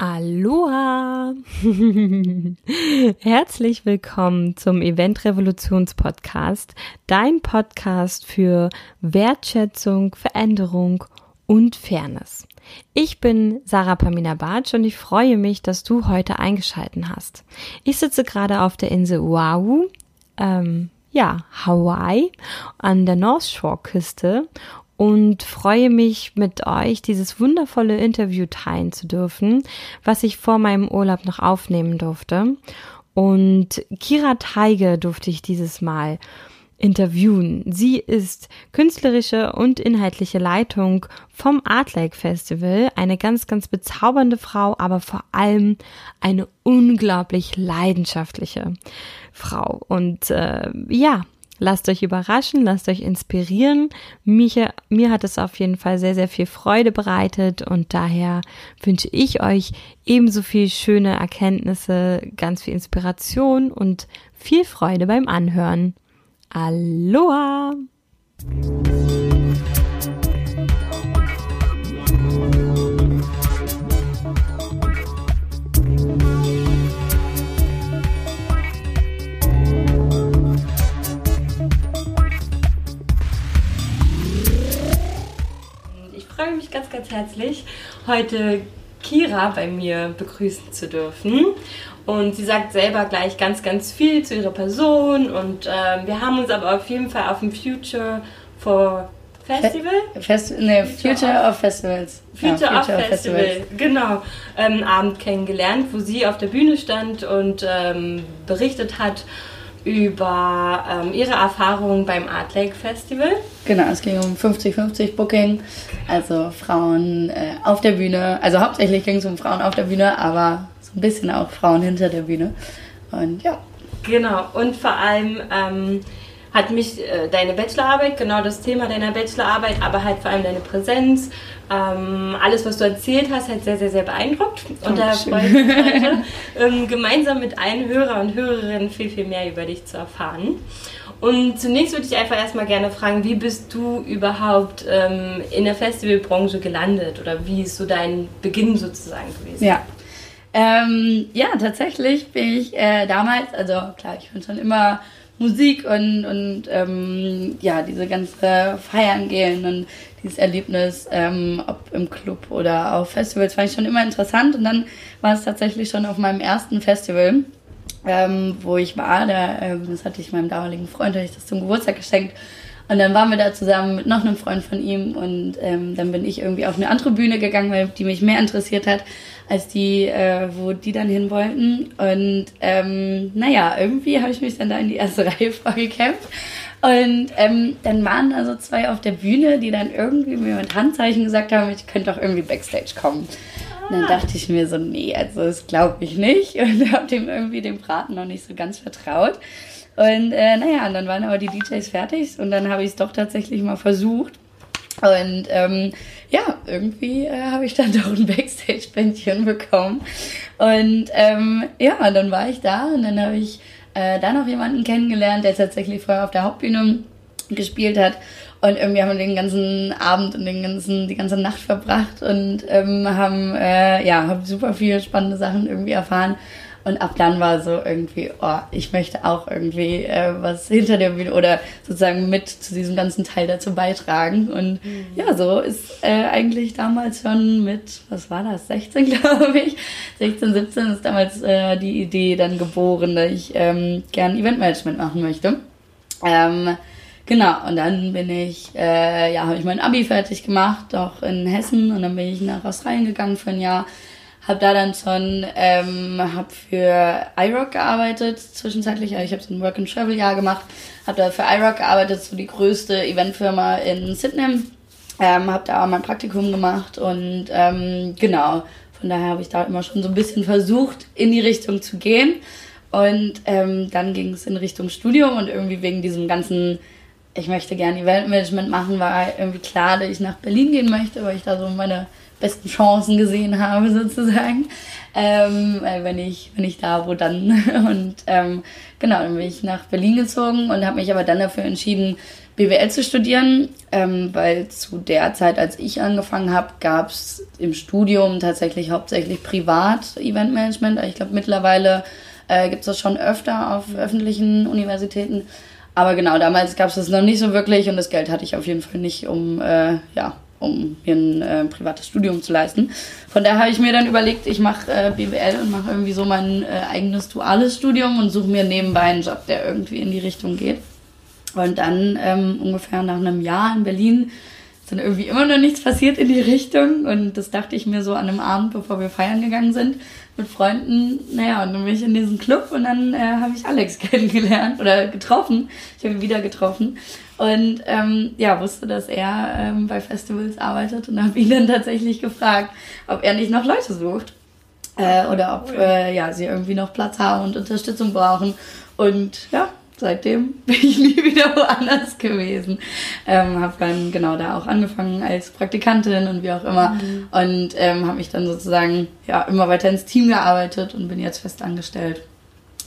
Aloha! Herzlich willkommen zum Event Revolutions Podcast, dein Podcast für Wertschätzung, Veränderung und Fairness. Ich bin Sarah Pamina Bartsch und ich freue mich, dass du heute eingeschalten hast. Ich sitze gerade auf der Insel Oahu, ähm, ja, Hawaii, an der North Shore Küste und freue mich mit euch dieses wundervolle Interview teilen zu dürfen, was ich vor meinem Urlaub noch aufnehmen durfte. Und Kira Teige durfte ich dieses Mal interviewen. Sie ist künstlerische und inhaltliche Leitung vom Art Lake Festival, eine ganz, ganz bezaubernde Frau, aber vor allem eine unglaublich leidenschaftliche Frau. Und äh, ja, Lasst euch überraschen, lasst euch inspirieren. Mich, mir hat es auf jeden Fall sehr, sehr viel Freude bereitet und daher wünsche ich euch ebenso viel schöne Erkenntnisse, ganz viel Inspiration und viel Freude beim Anhören. Aloha! Freue mich ganz, ganz herzlich, heute Kira bei mir begrüßen zu dürfen. Und sie sagt selber gleich ganz, ganz viel zu ihrer Person. Und äh, wir haben uns aber auf jeden Fall auf dem Future for Festival? Fest, nee, Future, Future of Festivals. Future, ja, Future of, of Festival, Festivals. genau. Ähm, Abend kennengelernt, wo sie auf der Bühne stand und ähm, berichtet hat über ähm, ihre Erfahrungen beim Art Lake Festival. Genau, es ging um 50-50 Booking, also Frauen äh, auf der Bühne. Also hauptsächlich ging es um Frauen auf der Bühne, aber so ein bisschen auch Frauen hinter der Bühne. Und ja. Genau, und vor allem ähm, hat mich äh, deine Bachelorarbeit, genau das Thema deiner Bachelorarbeit, aber halt vor allem deine Präsenz, ähm, alles, was du erzählt hast, hat sehr, sehr, sehr beeindruckt. Und da freue ich mich heute, ähm, gemeinsam mit allen Hörer und Hörerinnen viel, viel mehr über dich zu erfahren. Und zunächst würde ich einfach erstmal gerne fragen, wie bist du überhaupt ähm, in der Festivalbranche gelandet oder wie ist so dein Beginn sozusagen gewesen? Ja, ähm, ja, tatsächlich bin ich äh, damals, also klar, ich bin schon immer Musik und, und ähm, ja, diese ganze Feiern gehen und dieses Erlebnis, ähm, ob im Club oder auf Festivals, fand ich schon immer interessant. Und dann war es tatsächlich schon auf meinem ersten Festival, ähm, wo ich war. Da, ähm, das hatte ich meinem damaligen Freund, hatte ich das zum Geburtstag geschenkt. Und dann waren wir da zusammen mit noch einem Freund von ihm und ähm, dann bin ich irgendwie auf eine andere Bühne gegangen, weil die mich mehr interessiert hat als die, äh, wo die dann hin wollten. Und ähm, naja, irgendwie habe ich mich dann da in die erste Reihe vorgekämpft. Und ähm, dann waren da so zwei auf der Bühne, die dann irgendwie mir mit Handzeichen gesagt haben, ich könnte doch irgendwie Backstage kommen. Und dann dachte ich mir so, nee, also das glaube ich nicht. Und habe dem irgendwie dem Braten noch nicht so ganz vertraut. Und äh, naja, und dann waren aber die DJs fertig und dann habe ich es doch tatsächlich mal versucht. Und ähm, ja, irgendwie äh, habe ich dann doch ein Backstage-Bändchen bekommen. Und ähm, ja, dann war ich da und dann habe ich äh, da noch jemanden kennengelernt, der tatsächlich vorher auf der Hauptbühne gespielt hat. Und irgendwie haben wir den ganzen Abend und den ganzen, die ganze Nacht verbracht und ähm, haben äh, ja haben super viele spannende Sachen irgendwie erfahren. Und ab dann war so irgendwie, oh, ich möchte auch irgendwie äh, was hinter der Bühne oder sozusagen mit zu diesem ganzen Teil dazu beitragen. Und mhm. ja, so ist äh, eigentlich damals schon mit, was war das, 16 glaube ich, 16, 17 ist damals äh, die Idee dann geboren, dass ich ähm, gern Eventmanagement machen möchte. Ähm, Genau, und dann bin ich, äh, ja, habe ich mein Abi fertig gemacht, auch in Hessen, und dann bin ich nach Australien gegangen für ein Jahr habe da dann schon ähm, hab für iRock gearbeitet zwischenzeitlich. Also ich habe so ein Work and Travel Jahr gemacht, habe da für iRock gearbeitet, so die größte Eventfirma in Sydney. Ähm, habe da mein Praktikum gemacht und ähm, genau, von daher habe ich da immer schon so ein bisschen versucht, in die Richtung zu gehen. Und ähm, dann ging es in Richtung Studium und irgendwie wegen diesem ganzen, ich möchte gerne Eventmanagement machen, war irgendwie klar, dass ich nach Berlin gehen möchte, weil ich da so meine besten Chancen gesehen habe, sozusagen. Ähm, wenn ich, wenn ich da, wo dann. Und ähm, genau, dann bin ich nach Berlin gezogen und habe mich aber dann dafür entschieden, BWL zu studieren, ähm, weil zu der Zeit, als ich angefangen habe, gab es im Studium tatsächlich hauptsächlich privat Eventmanagement. Ich glaube, mittlerweile äh, gibt es das schon öfter auf öffentlichen Universitäten. Aber genau, damals gab es das noch nicht so wirklich und das Geld hatte ich auf jeden Fall nicht, um äh, ja, um mir ein äh, privates Studium zu leisten. Von daher habe ich mir dann überlegt, ich mache äh, BWL und mache irgendwie so mein äh, eigenes duales Studium und suche mir nebenbei einen Job, der irgendwie in die Richtung geht. Und dann ähm, ungefähr nach einem Jahr in Berlin ist dann irgendwie immer noch nichts passiert in die Richtung. Und das dachte ich mir so an einem Abend, bevor wir feiern gegangen sind mit Freunden. Naja, und dann bin ich in diesen Club und dann äh, habe ich Alex kennengelernt oder getroffen. Ich habe ihn wieder getroffen. Und ähm, ja, wusste, dass er ähm, bei Festivals arbeitet und habe ihn dann tatsächlich gefragt, ob er nicht noch Leute sucht. Äh, oder ob äh, ja, sie irgendwie noch Platz haben und Unterstützung brauchen. Und ja, seitdem bin ich nie wieder woanders gewesen. Ähm, habe dann genau da auch angefangen als Praktikantin und wie auch immer. Mhm. Und ähm, habe mich dann sozusagen ja immer weiter ins Team gearbeitet und bin jetzt fest angestellt.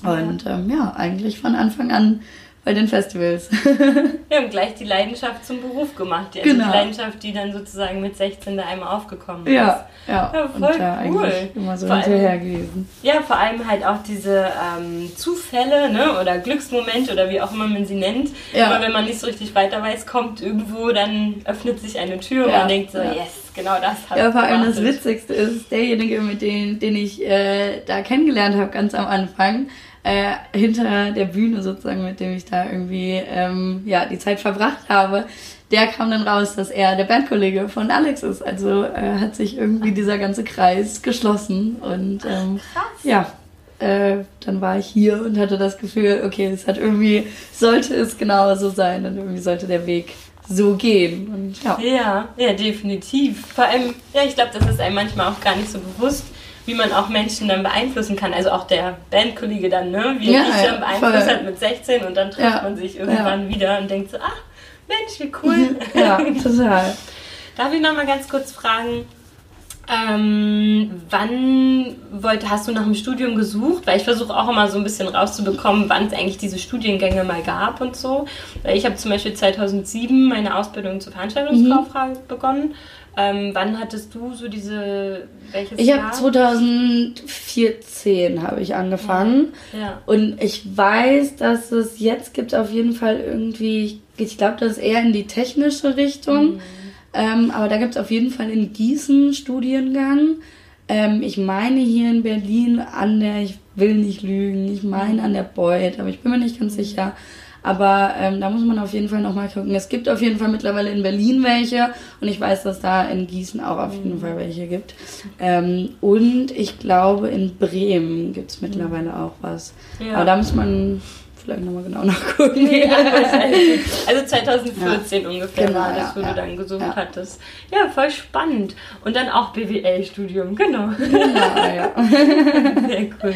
Und ähm, ja, eigentlich von Anfang an bei den Festivals. Wir haben gleich die Leidenschaft zum Beruf gemacht. Also genau. die Leidenschaft, die dann sozusagen mit 16 da einmal aufgekommen ist. Ja, ja. ja voll und cool. immer so vor hinterher allem, gewesen. Ja, vor allem halt auch diese ähm, Zufälle ne? oder Glücksmomente oder wie auch immer man sie nennt. Ja. Aber wenn man nicht so richtig weiter weiß, kommt irgendwo, dann öffnet sich eine Tür ja. und man denkt so, ja. yes, genau das hat Ja, vor allem das Witzigste ist, derjenige, mit dem den ich äh, da kennengelernt habe, ganz am Anfang, äh, hinter der Bühne sozusagen, mit dem ich da irgendwie ähm, ja, die Zeit verbracht habe, der kam dann raus, dass er der Bandkollege von Alex ist. Also äh, hat sich irgendwie dieser ganze Kreis geschlossen und ähm, Krass. ja. Äh, dann war ich hier und hatte das Gefühl, okay, es hat irgendwie, sollte es genau so sein und irgendwie sollte der Weg so gehen. Und, ja. ja, ja, definitiv. Vor allem, ja, ich glaube, das ist einem manchmal auch gar nicht so bewusst, wie man auch Menschen dann beeinflussen kann. Also auch der Bandkollege dann, ne? Wie ja, er dich dann beeinflusst hat mit 16 und dann trifft ja, man sich irgendwann ja. wieder und denkt so, ach Mensch, wie cool. Ja, total. Darf ich nochmal ganz kurz fragen, ähm, wann wollt, hast du nach dem Studium gesucht? Weil ich versuche auch immer so ein bisschen rauszubekommen, wann es eigentlich diese Studiengänge mal gab und so. Weil ich habe zum Beispiel 2007 meine Ausbildung zur Veranstaltungskauffrau mhm. begonnen ähm, wann hattest du so diese welches Ich habe 2014 habe ich angefangen ja. ja. und ich weiß, dass es jetzt gibt auf jeden Fall irgendwie, ich glaube, das ist eher in die technische Richtung, mhm. ähm, aber da gibt es auf jeden Fall in Gießen Studiengang. Ähm, ich meine hier in Berlin an der, ich will nicht lügen, ich meine an der Beuth, aber ich bin mir nicht ganz mhm. Aber ähm, da muss man auf jeden Fall nochmal gucken. Es gibt auf jeden Fall mittlerweile in Berlin welche und ich weiß, dass da in Gießen auch auf jeden Fall welche gibt. Ähm, und ich glaube, in Bremen gibt es mittlerweile auch was. Ja. Aber da muss man vielleicht nochmal genau nachgucken. Ja, also 2014 ja. ungefähr genau, war das, wo ja, du dann gesucht hattest. Ja, voll spannend. Und dann auch BWL-Studium, genau. Ja, ja. Sehr cool.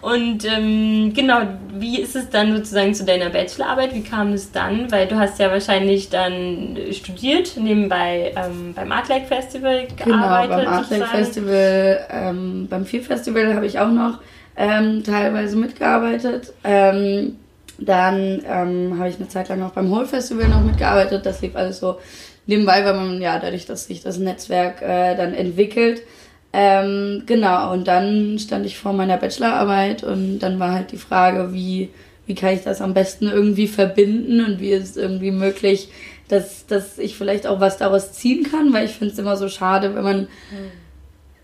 Und ähm, genau, wie ist es dann sozusagen zu deiner Bachelorarbeit? Wie kam es dann? Weil du hast ja wahrscheinlich dann studiert, nebenbei ähm, beim Art Lake Festival genau, gearbeitet. Genau, beim Art Lake Festival, ähm, beim Vier Festival habe ich auch noch ähm, teilweise mitgearbeitet. Ähm, dann ähm, habe ich eine Zeit lang auch beim Hole Festival noch mitgearbeitet. Das lief alles so nebenbei, weil man ja dadurch, dass sich das Netzwerk äh, dann entwickelt. Ähm, genau, und dann stand ich vor meiner Bachelorarbeit und dann war halt die Frage, wie, wie kann ich das am besten irgendwie verbinden und wie ist es irgendwie möglich, dass, dass ich vielleicht auch was daraus ziehen kann, weil ich finde es immer so schade, wenn man mhm.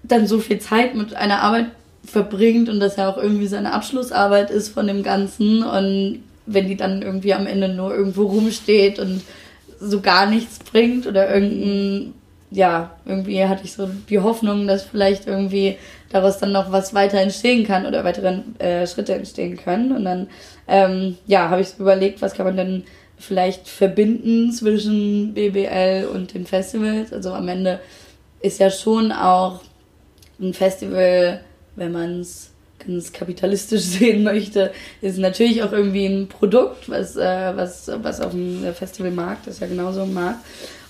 dann so viel Zeit mit einer Arbeit verbringt und das ja auch irgendwie seine Abschlussarbeit ist von dem Ganzen und wenn die dann irgendwie am Ende nur irgendwo rumsteht und so gar nichts bringt oder irgendein, ja, irgendwie hatte ich so die Hoffnung, dass vielleicht irgendwie daraus dann noch was weiter entstehen kann oder weitere äh, Schritte entstehen können. Und dann, ähm, ja, habe ich so überlegt, was kann man denn vielleicht verbinden zwischen BBL und den Festivals. Also am Ende ist ja schon auch ein Festival wenn man es ganz kapitalistisch sehen möchte, ist natürlich auch irgendwie ein Produkt, was, äh, was, was auf dem Festivalmarkt ist ja genauso ein Markt.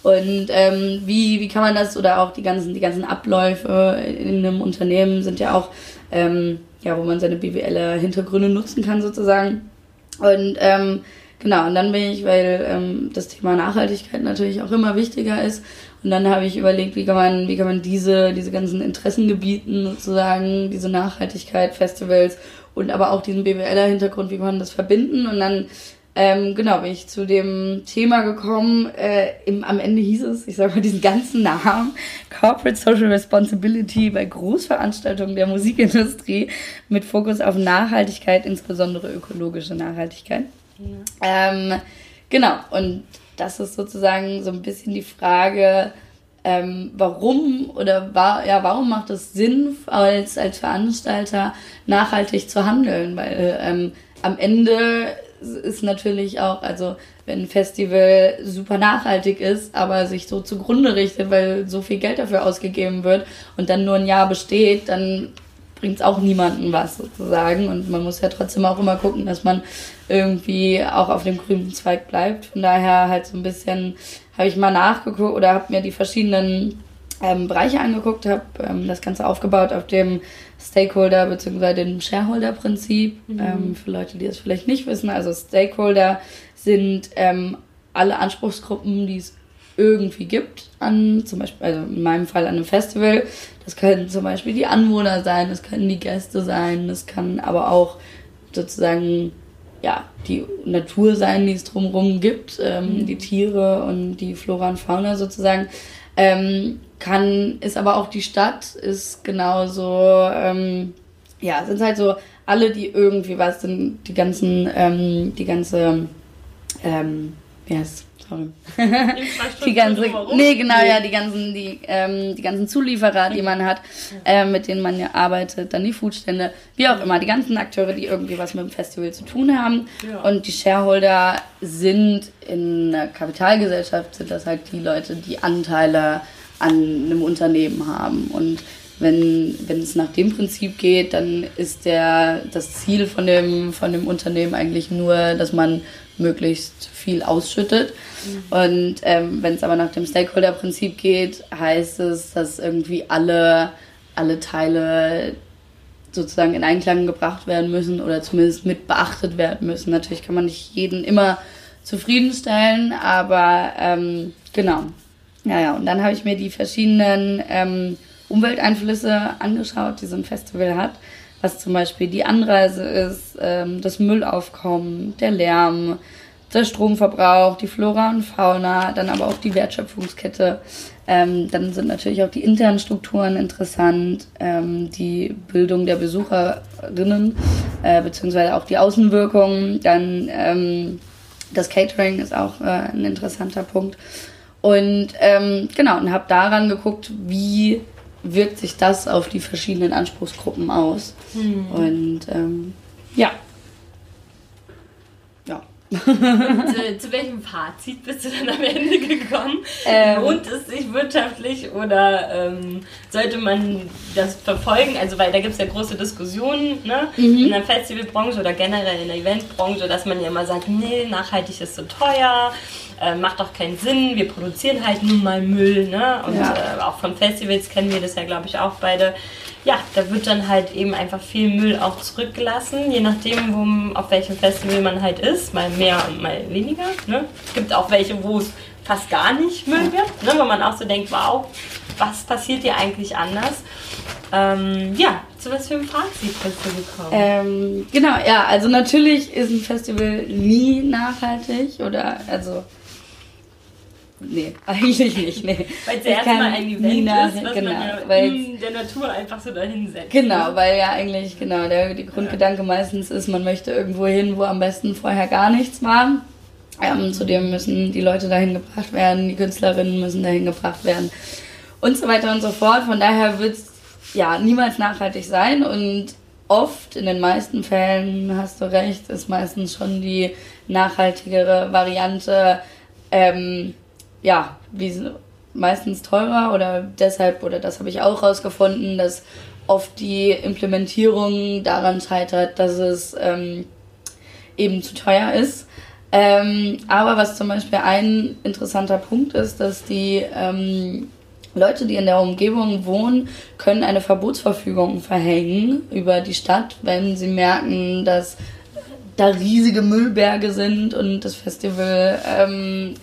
Und ähm, wie, wie kann man das oder auch die ganzen, die ganzen Abläufe in einem Unternehmen sind ja auch, ähm, ja, wo man seine BWL-Hintergründe nutzen kann sozusagen. Und ähm, genau, und dann bin ich, weil ähm, das Thema Nachhaltigkeit natürlich auch immer wichtiger ist. Und dann habe ich überlegt, wie kann man, wie kann man diese, diese ganzen Interessengebieten sozusagen, diese Nachhaltigkeit, Festivals und aber auch diesen BWLer-Hintergrund, wie kann man das verbinden? Und dann ähm, genau, bin ich zu dem Thema gekommen. Äh, im, am Ende hieß es, ich sage mal diesen ganzen Namen, Corporate Social Responsibility bei Großveranstaltungen der Musikindustrie mit Fokus auf Nachhaltigkeit, insbesondere ökologische Nachhaltigkeit. Ja. Ähm, genau, und das ist sozusagen so ein bisschen die Frage, ähm, warum oder war, ja, warum macht es Sinn, als, als Veranstalter nachhaltig zu handeln? Weil ähm, am Ende ist natürlich auch, also wenn ein Festival super nachhaltig ist, aber sich so zugrunde richtet, weil so viel Geld dafür ausgegeben wird und dann nur ein Jahr besteht, dann bringt es auch niemandem was sozusagen. Und man muss ja trotzdem auch immer gucken, dass man irgendwie auch auf dem grünen Zweig bleibt. Von daher halt so ein bisschen habe ich mal nachgeguckt oder habe mir die verschiedenen ähm, Bereiche angeguckt, habe ähm, das Ganze aufgebaut auf dem Stakeholder- bzw. dem Shareholder-Prinzip. Mhm. Ähm, für Leute, die das vielleicht nicht wissen, also Stakeholder sind ähm, alle Anspruchsgruppen, die es irgendwie gibt, an zum Beispiel, also in meinem Fall an einem Festival. Das können zum Beispiel die Anwohner sein, das können die Gäste sein, das kann aber auch sozusagen ja, die Natur sein, die es drumherum gibt, ähm, mhm. die Tiere und die Flora und Fauna sozusagen. Ähm, kann, ist aber auch die Stadt, ist genauso, ähm, ja, sind halt so alle, die irgendwie was sind, die ganzen, ähm, die ganze, ähm, wie heißt sorry. die ganze, nee, genau, ja, die ganzen, die, ähm, die ganzen Zulieferer, die man hat, äh, mit denen man ja arbeitet, dann die Foodstände, wie auch immer, die ganzen Akteure, die irgendwie was mit dem Festival zu tun haben. Ja. Und die Shareholder sind in einer Kapitalgesellschaft, sind das halt die Leute, die Anteile an einem Unternehmen haben. Und wenn, wenn es nach dem Prinzip geht, dann ist der, das Ziel von dem, von dem Unternehmen eigentlich nur, dass man möglichst viel ausschüttet. Mhm. Und ähm, wenn es aber nach dem Stakeholder-Prinzip geht, heißt es, dass irgendwie alle, alle Teile sozusagen in Einklang gebracht werden müssen oder zumindest mit beachtet werden müssen. Natürlich kann man nicht jeden immer zufriedenstellen, aber ähm, genau. Ja, ja, und dann habe ich mir die verschiedenen ähm, Umwelteinflüsse angeschaut, die so ein Festival hat, was zum Beispiel die Anreise ist, ähm, das Müllaufkommen, der Lärm, der Stromverbrauch, die Flora und Fauna, dann aber auch die Wertschöpfungskette. Ähm, dann sind natürlich auch die internen Strukturen interessant, ähm, die Bildung der Besucherinnen, äh, beziehungsweise auch die Außenwirkung. Dann ähm, das Catering ist auch äh, ein interessanter Punkt. Und ähm, genau, und habe daran geguckt, wie wirkt sich das auf die verschiedenen Anspruchsgruppen aus. Hm. Und ähm, ja, zu, zu, welchem Fazit bist du dann am Ende gekommen? Ähm, Lohnt es sich wirtschaftlich oder ähm, sollte man das verfolgen? Also, weil da gibt es ja große Diskussionen ne? Mhm. in der Festivalbranche oder generell in der Eventbranche, dass man ja immer sagt, nee, nachhaltig ist so teuer, äh, macht doch keinen Sinn, wir produzieren halt nun mal Müll. Ne? Und ja. äh, auch von Festivals kennen wir das ja, glaube ich, auch beide ja, da wird dann halt eben einfach viel Müll auch zurückgelassen, je nachdem, wo, auf welchem Festival man halt ist, mal mehr und mal weniger. Ne? Es gibt auch welche, wo es fast gar nicht Müll gibt, ne? wo man auch so denkt, wow, was passiert hier eigentlich anders? Ähm, ja, zu was für einem Fazit bist du gekommen? Ähm, genau, ja, also natürlich ist ein Festival nie nachhaltig oder also Nee, eigentlich nicht. Nee. Weil es erstmal ein Event nach, ist, was genau, man ja in der Natur einfach so dahinsetzt. Genau, weil ja eigentlich, genau, der die Grundgedanke ja. meistens ist, man möchte irgendwo hin, wo am besten vorher gar nichts war. Ähm, zudem müssen die Leute dahin gebracht werden, die Künstlerinnen müssen dahin gebracht werden und so weiter und so fort. Von daher wird es ja niemals nachhaltig sein und oft, in den meisten Fällen, hast du recht, ist meistens schon die nachhaltigere Variante, ähm, ja, wie meistens teurer oder deshalb, oder das habe ich auch rausgefunden, dass oft die Implementierung daran scheitert, dass es ähm, eben zu teuer ist. Ähm, aber was zum Beispiel ein interessanter Punkt ist, dass die ähm, Leute, die in der Umgebung wohnen, können eine Verbotsverfügung verhängen über die Stadt, wenn sie merken, dass da riesige Müllberge sind und das Festival ähm,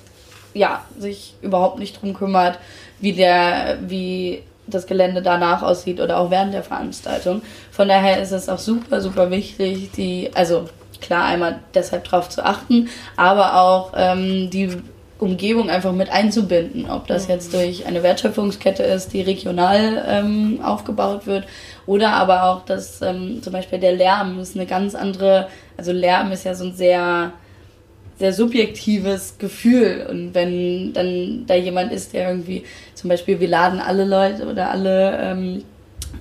ja, sich überhaupt nicht drum kümmert, wie der, wie das Gelände danach aussieht oder auch während der Veranstaltung. Von daher ist es auch super, super wichtig, die, also klar einmal deshalb darauf zu achten, aber auch ähm, die Umgebung einfach mit einzubinden, ob das jetzt durch eine Wertschöpfungskette ist, die regional ähm, aufgebaut wird, oder aber auch, dass ähm, zum Beispiel der Lärm ist eine ganz andere, also Lärm ist ja so ein sehr, sehr subjektives Gefühl. Und wenn dann da jemand ist, der irgendwie, zum Beispiel, wir laden alle Leute oder alle ähm,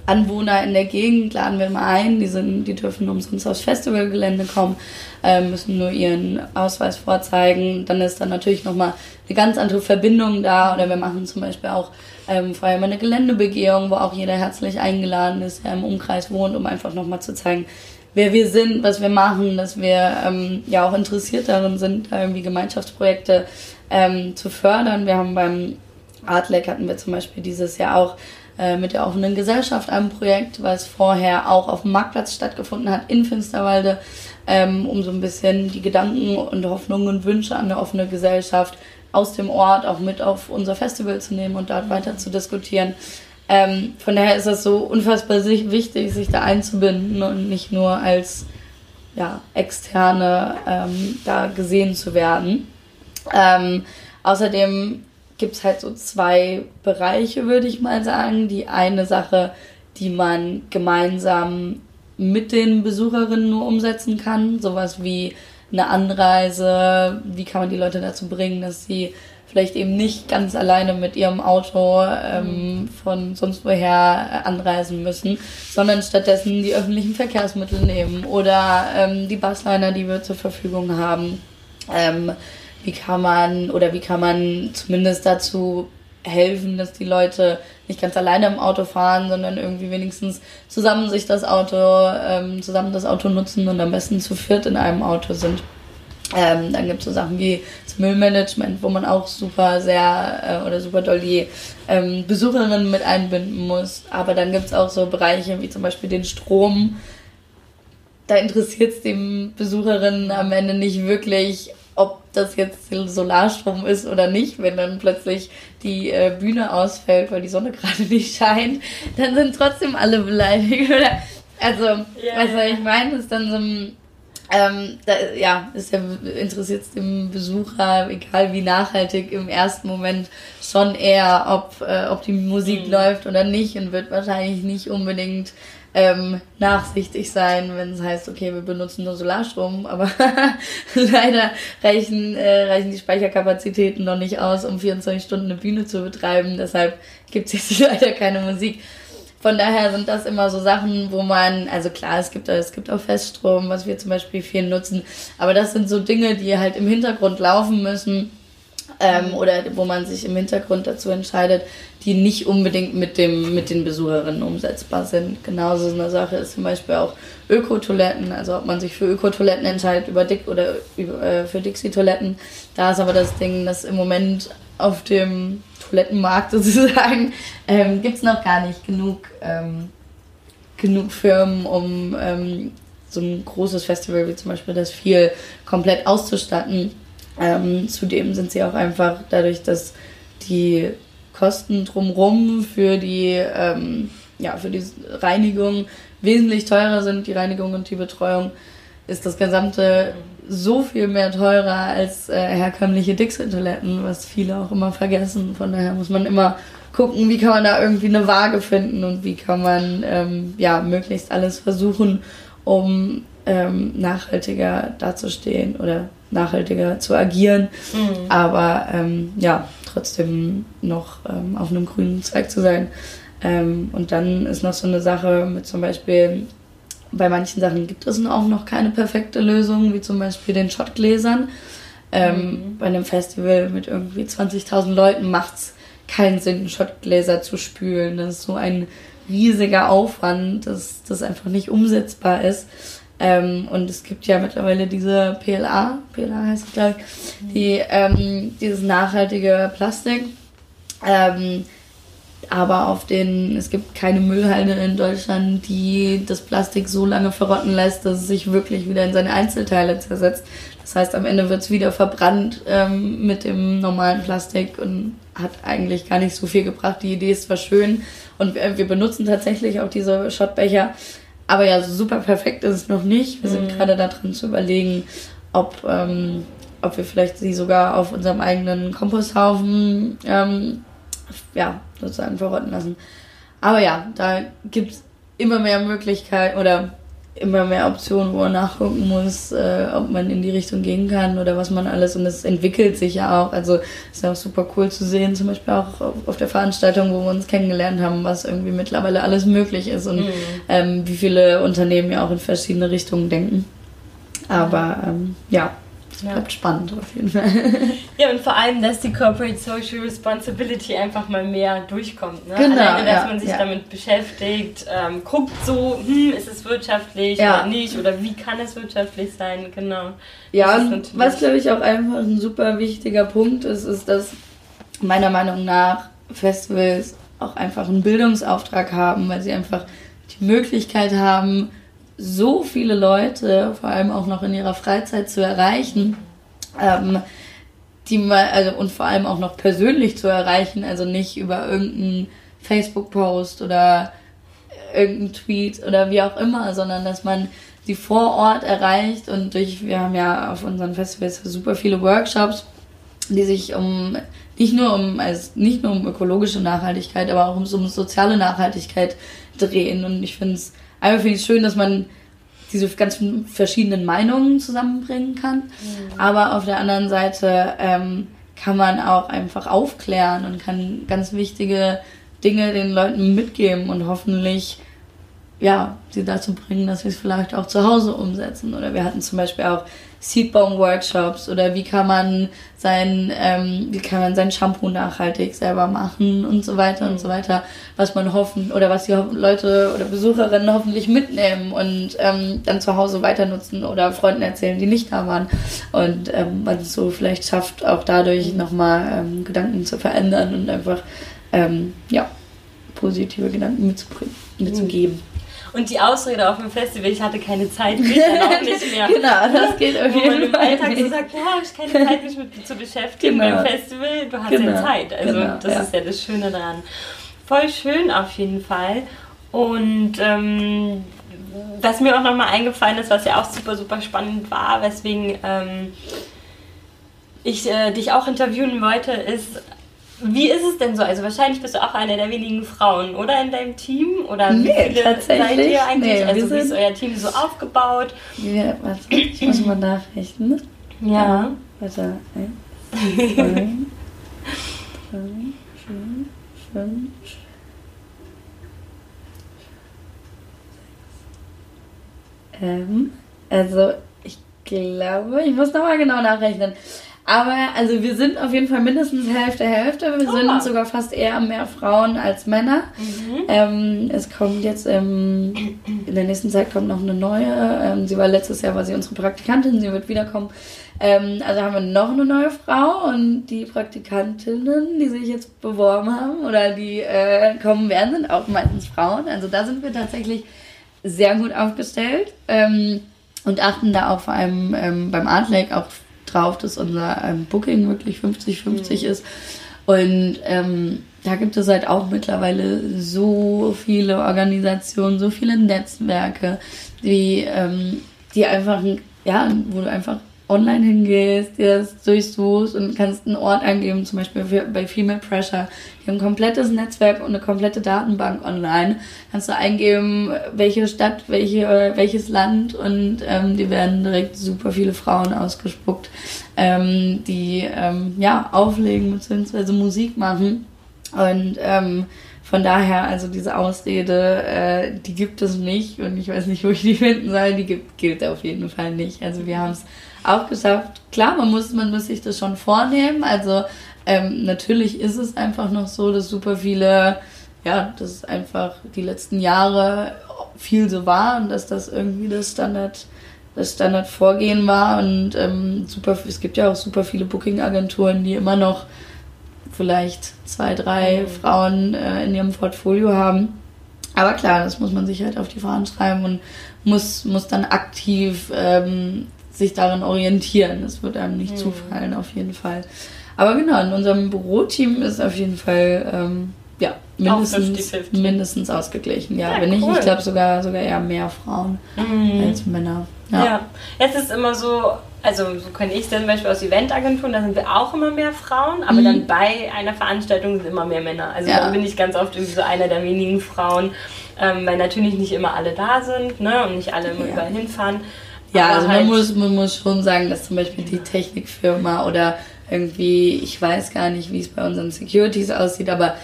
Anwohner in der Gegend laden wir mal ein, die, sind, die dürfen umsonst aufs Festivalgelände kommen, äh, müssen nur ihren Ausweis vorzeigen. Dann ist dann natürlich nochmal eine ganz andere Verbindung da. Oder wir machen zum Beispiel auch ähm, vorher mal eine Geländebegehung, wo auch jeder herzlich eingeladen ist, der im Umkreis wohnt, um einfach nochmal zu zeigen, wer wir sind, was wir machen, dass wir ähm, ja auch interessiert darin sind, irgendwie Gemeinschaftsprojekte ähm, zu fördern. Wir haben beim Artleg hatten wir zum Beispiel dieses Jahr auch äh, mit der offenen Gesellschaft ein Projekt, was vorher auch auf dem Marktplatz stattgefunden hat in Finsterwalde, ähm, um so ein bisschen die Gedanken und Hoffnungen und Wünsche an eine offene Gesellschaft aus dem Ort auch mit auf unser Festival zu nehmen und dort weiter zu diskutieren. Ähm, von daher ist es so unfassbar wichtig, sich da einzubinden und nicht nur als ja, externe ähm, da gesehen zu werden. Ähm, außerdem gibt es halt so zwei Bereiche, würde ich mal sagen. Die eine Sache, die man gemeinsam mit den Besucherinnen nur umsetzen kann. Sowas wie eine Anreise, wie kann man die Leute dazu bringen, dass sie vielleicht eben nicht ganz alleine mit ihrem Auto ähm, von sonst woher anreisen müssen, sondern stattdessen die öffentlichen Verkehrsmittel nehmen oder ähm, die Busliner, die wir zur Verfügung haben. Ähm, wie kann man oder wie kann man zumindest dazu helfen, dass die Leute nicht ganz alleine im Auto fahren, sondern irgendwie wenigstens zusammen sich das Auto, ähm, zusammen das Auto nutzen und am besten zu viert in einem Auto sind. Ähm, dann gibt es so Sachen wie das Müllmanagement, wo man auch super sehr äh, oder super doll die ähm, Besucherinnen mit einbinden muss. Aber dann gibt es auch so Bereiche wie zum Beispiel den Strom. Da interessiert es den Besucherinnen am Ende nicht wirklich, ob das jetzt Solarstrom ist oder nicht, wenn dann plötzlich die äh, Bühne ausfällt, weil die Sonne gerade nicht scheint, dann sind trotzdem alle beleidigt. Oder? Also, ja, was ich meine, ist dann so ein ähm, da, ja, ist ja, interessiert es dem Besucher, egal wie nachhaltig, im ersten Moment schon eher, ob, äh, ob die Musik mhm. läuft oder nicht und wird wahrscheinlich nicht unbedingt ähm, nachsichtig sein, wenn es heißt, okay, wir benutzen nur Solarstrom, aber leider reichen, äh, reichen die Speicherkapazitäten noch nicht aus, um 24 Stunden eine Bühne zu betreiben. Deshalb gibt es jetzt leider keine Musik. Von daher sind das immer so Sachen, wo man, also klar, es gibt, es gibt auch Feststrom, was wir zum Beispiel viel nutzen, aber das sind so Dinge, die halt im Hintergrund laufen müssen ähm, oder wo man sich im Hintergrund dazu entscheidet, die nicht unbedingt mit, dem, mit den Besucherinnen umsetzbar sind. Genauso eine Sache ist zum Beispiel auch Ökotoiletten, also ob man sich für Ökotoiletten entscheidet über Dick oder über, äh, für Dixie-Toiletten. Da ist aber das Ding, dass im Moment auf dem Toilettenmarkt sozusagen ähm, gibt es noch gar nicht genug, ähm, genug Firmen, um ähm, so ein großes Festival wie zum Beispiel das viel komplett auszustatten. Ähm, zudem sind sie auch einfach dadurch, dass die Kosten drumherum für die, ähm, ja, für die Reinigung wesentlich teurer sind, die Reinigung und die Betreuung, ist das gesamte so viel mehr teurer als äh, herkömmliche Dixie-Toiletten, was viele auch immer vergessen. Von daher muss man immer gucken, wie kann man da irgendwie eine Waage finden und wie kann man ähm, ja möglichst alles versuchen, um ähm, nachhaltiger dazustehen oder nachhaltiger zu agieren, mhm. aber ähm, ja trotzdem noch ähm, auf einem grünen Zweig zu sein. Ähm, und dann ist noch so eine Sache mit zum Beispiel bei manchen Sachen gibt es auch noch keine perfekte Lösung, wie zum Beispiel den Schottgläsern. Ähm, mhm. Bei einem Festival mit irgendwie 20.000 Leuten macht es keinen Sinn, Schottgläser zu spülen. Das ist so ein riesiger Aufwand, dass das einfach nicht umsetzbar ist. Ähm, und es gibt ja mittlerweile diese PLA, PLA heißt es glaube ich, die, ähm, dieses nachhaltige Plastik. Ähm, aber auf den, es gibt keine Müllhalde in Deutschland, die das Plastik so lange verrotten lässt, dass es sich wirklich wieder in seine Einzelteile zersetzt. Das heißt, am Ende wird es wieder verbrannt ähm, mit dem normalen Plastik und hat eigentlich gar nicht so viel gebracht. Die Idee ist zwar schön und wir, wir benutzen tatsächlich auch diese Schottbecher, aber ja, super perfekt ist es noch nicht. Wir sind mhm. gerade daran zu überlegen, ob, ähm, ob wir vielleicht sie sogar auf unserem eigenen Komposthaufen ähm, ja, sozusagen verrotten lassen. Aber ja, da gibt es immer mehr Möglichkeiten oder immer mehr Optionen, wo man nachgucken muss, äh, ob man in die Richtung gehen kann oder was man alles. Und es entwickelt sich ja auch. Also ist ja auch super cool zu sehen, zum Beispiel auch auf, auf der Veranstaltung, wo wir uns kennengelernt haben, was irgendwie mittlerweile alles möglich ist und mhm. ähm, wie viele Unternehmen ja auch in verschiedene Richtungen denken. Aber ähm, ja, ja. Bleibt spannend auf jeden Fall. Ja, und vor allem, dass die Corporate Social Responsibility einfach mal mehr durchkommt. Ne? Genau. Alleine, dass ja, man sich ja. damit beschäftigt, ähm, guckt so, hm, ist es wirtschaftlich oder nicht oder wie kann es wirtschaftlich sein, genau. Ja, was glaube ich auch einfach ein super wichtiger Punkt ist, ist, dass meiner Meinung nach Festivals auch einfach einen Bildungsauftrag haben, weil sie einfach die Möglichkeit haben, so viele Leute, vor allem auch noch in ihrer Freizeit zu erreichen, ähm, die mal, also und vor allem auch noch persönlich zu erreichen, also nicht über irgendeinen Facebook-Post oder irgendeinen Tweet oder wie auch immer, sondern dass man die vor Ort erreicht und durch, wir haben ja auf unseren Festivals super viele Workshops, die sich um nicht nur um also nicht nur um ökologische Nachhaltigkeit, aber auch um, um soziale Nachhaltigkeit drehen. Und ich finde es Einmal finde ich es schön, dass man diese ganzen verschiedenen Meinungen zusammenbringen kann. Mhm. Aber auf der anderen Seite ähm, kann man auch einfach aufklären und kann ganz wichtige Dinge den Leuten mitgeben und hoffentlich ja, sie dazu bringen, dass sie es vielleicht auch zu Hause umsetzen. Oder wir hatten zum Beispiel auch Seedbone-Workshops oder wie kann man sein, ähm, wie kann man sein Shampoo nachhaltig selber machen und so weiter mhm. und so weiter, was man hoffen oder was die Leute oder Besucherinnen hoffentlich mitnehmen und ähm, dann zu Hause weiter nutzen oder Freunden erzählen, die nicht da waren und ähm, man es so vielleicht schafft, auch dadurch mhm. nochmal ähm, Gedanken zu verändern und einfach ähm, ja positive Gedanken mitzubringen, mitzugeben. Mhm. Und die Ausrede auf dem Festival, ich hatte keine Zeit, geht dann auch nicht mehr. genau, das geht auf jeden Fall. Alltag so sagt, ja, ich habe keine Zeit, mich mit zu beschäftigen genau. beim Festival. Du hast genau. ja Zeit. Also genau, das ja. ist ja das Schöne daran. Voll schön auf jeden Fall. Und ähm, was mir auch nochmal eingefallen ist, was ja auch super, super spannend war, weswegen ähm, ich äh, dich auch interviewen wollte, ist, wie ist es denn so? Also wahrscheinlich bist du auch eine der wenigen Frauen, oder in deinem Team? Oder nee, wie viele tatsächlich. seid ihr eigentlich? Nee, also wie ist euer Team so aufgebaut? Ja, warte, ich muss mal nachrechnen. Ja. Warte, eins, zwei, drei, vier, fünf, ähm, also ich glaube, ich muss nochmal genau nachrechnen. Aber also wir sind auf jeden Fall mindestens Hälfte Hälfte. Wir oh. sind sogar fast eher mehr Frauen als Männer. Mhm. Ähm, es kommt jetzt ähm, in der nächsten Zeit kommt noch eine neue. Ähm, sie war letztes Jahr war sie unsere Praktikantin. Sie wird wiederkommen. Ähm, also haben wir noch eine neue Frau und die Praktikantinnen, die sich jetzt beworben haben oder die äh, kommen werden, sind auch meistens Frauen. Also da sind wir tatsächlich sehr gut aufgestellt ähm, und achten da auch vor allem ähm, beim Art Lake auch drauf, dass unser ähm, Booking wirklich 50-50 mhm. ist. Und ähm, da gibt es halt auch mittlerweile so viele Organisationen, so viele Netzwerke, die, ähm, die einfach, ja, wo du einfach online hingehst, dir das durchsuchst und kannst einen Ort eingeben, zum Beispiel bei Female Pressure. Die haben ein komplettes Netzwerk und eine komplette Datenbank online. Kannst du eingeben, welche Stadt, welche, welches Land und ähm, die werden direkt super viele Frauen ausgespuckt, ähm, die ähm, ja auflegen bzw. Musik machen. Und ähm, von daher, also diese Ausrede, äh, die gibt es nicht und ich weiß nicht, wo ich die finden soll, die gibt, gilt auf jeden Fall nicht. Also wir haben es auch gesagt, klar, man muss, man muss sich das schon vornehmen. Also ähm, natürlich ist es einfach noch so, dass super viele, ja, dass einfach die letzten Jahre viel so war und dass das irgendwie das Standard das Standardvorgehen war und ähm, super es gibt ja auch super viele Booking Agenturen die immer noch vielleicht zwei drei mhm. Frauen äh, in ihrem Portfolio haben aber klar das muss man sich halt auf die Fahnen schreiben und muss muss dann aktiv ähm, sich darin orientieren das wird einem nicht mhm. zufallen auf jeden Fall aber genau in unserem Büroteam ist auf jeden Fall ähm, ja, mindestens, 50 -50. mindestens ausgeglichen. Ja, ja wenn cool. ich, glaube sogar, sogar eher mehr Frauen mhm. als Männer. Ja. ja, es ist immer so, also so kenne ich es zum Beispiel aus Eventagenturen, da sind wir auch immer mehr Frauen, aber mhm. dann bei einer Veranstaltung sind immer mehr Männer. Also ja. da bin ich ganz oft irgendwie so einer der wenigen Frauen, ähm, weil natürlich nicht immer alle da sind ne, und nicht alle immer ja. überall hinfahren. Ja, aber also halt man, muss, man muss schon sagen, dass zum Beispiel die Technikfirma oder irgendwie, ich weiß gar nicht, wie es bei unseren Securities aussieht, aber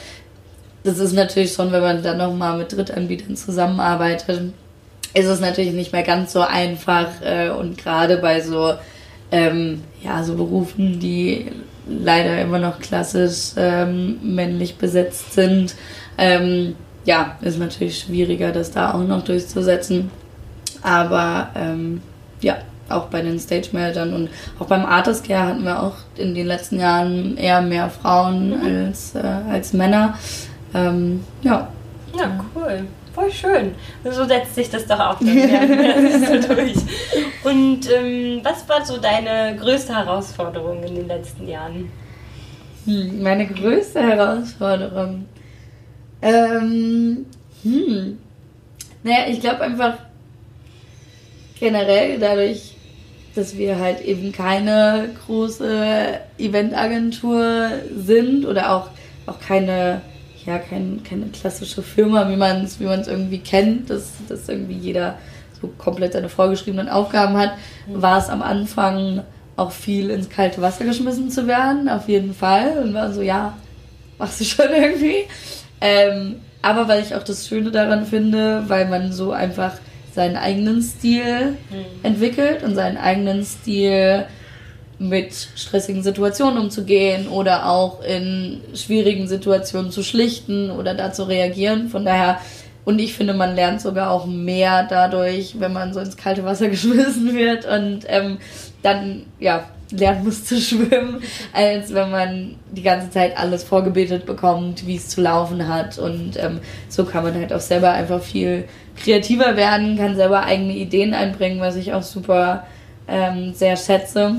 das ist natürlich schon, wenn man dann nochmal mit Drittanbietern zusammenarbeitet, ist es natürlich nicht mehr ganz so einfach äh, und gerade bei so, ähm, ja, so Berufen, die leider immer noch klassisch ähm, männlich besetzt sind, ähm, ja, ist natürlich schwieriger, das da auch noch durchzusetzen. Aber ähm, ja, auch bei den Stage Managern und auch beim Artist Care hatten wir auch in den letzten Jahren eher mehr Frauen mhm. als, äh, als Männer. Ähm, ja. Ja, cool. Voll schön. So setzt sich das doch auch dann so durch. Und ähm, was war so deine größte Herausforderung in den letzten Jahren? Hm, meine größte Herausforderung. Ähm, hm. Naja, ich glaube einfach generell dadurch, dass wir halt eben keine große Eventagentur sind oder auch, auch keine ja kein, keine klassische Firma, wie man es wie irgendwie kennt, dass, dass irgendwie jeder so komplett seine vorgeschriebenen Aufgaben hat, mhm. war es am Anfang auch viel ins kalte Wasser geschmissen zu werden, auf jeden Fall. Und war so, ja, machst du schon irgendwie. Ähm, aber weil ich auch das Schöne daran finde, weil man so einfach seinen eigenen Stil mhm. entwickelt und seinen eigenen Stil mit stressigen Situationen umzugehen oder auch in schwierigen Situationen zu schlichten oder da zu reagieren. Von daher, und ich finde, man lernt sogar auch mehr dadurch, wenn man so ins kalte Wasser geschmissen wird und ähm, dann, ja, lernen muss zu schwimmen, als wenn man die ganze Zeit alles vorgebetet bekommt, wie es zu laufen hat. Und ähm, so kann man halt auch selber einfach viel kreativer werden, kann selber eigene Ideen einbringen, was ich auch super ähm, sehr schätze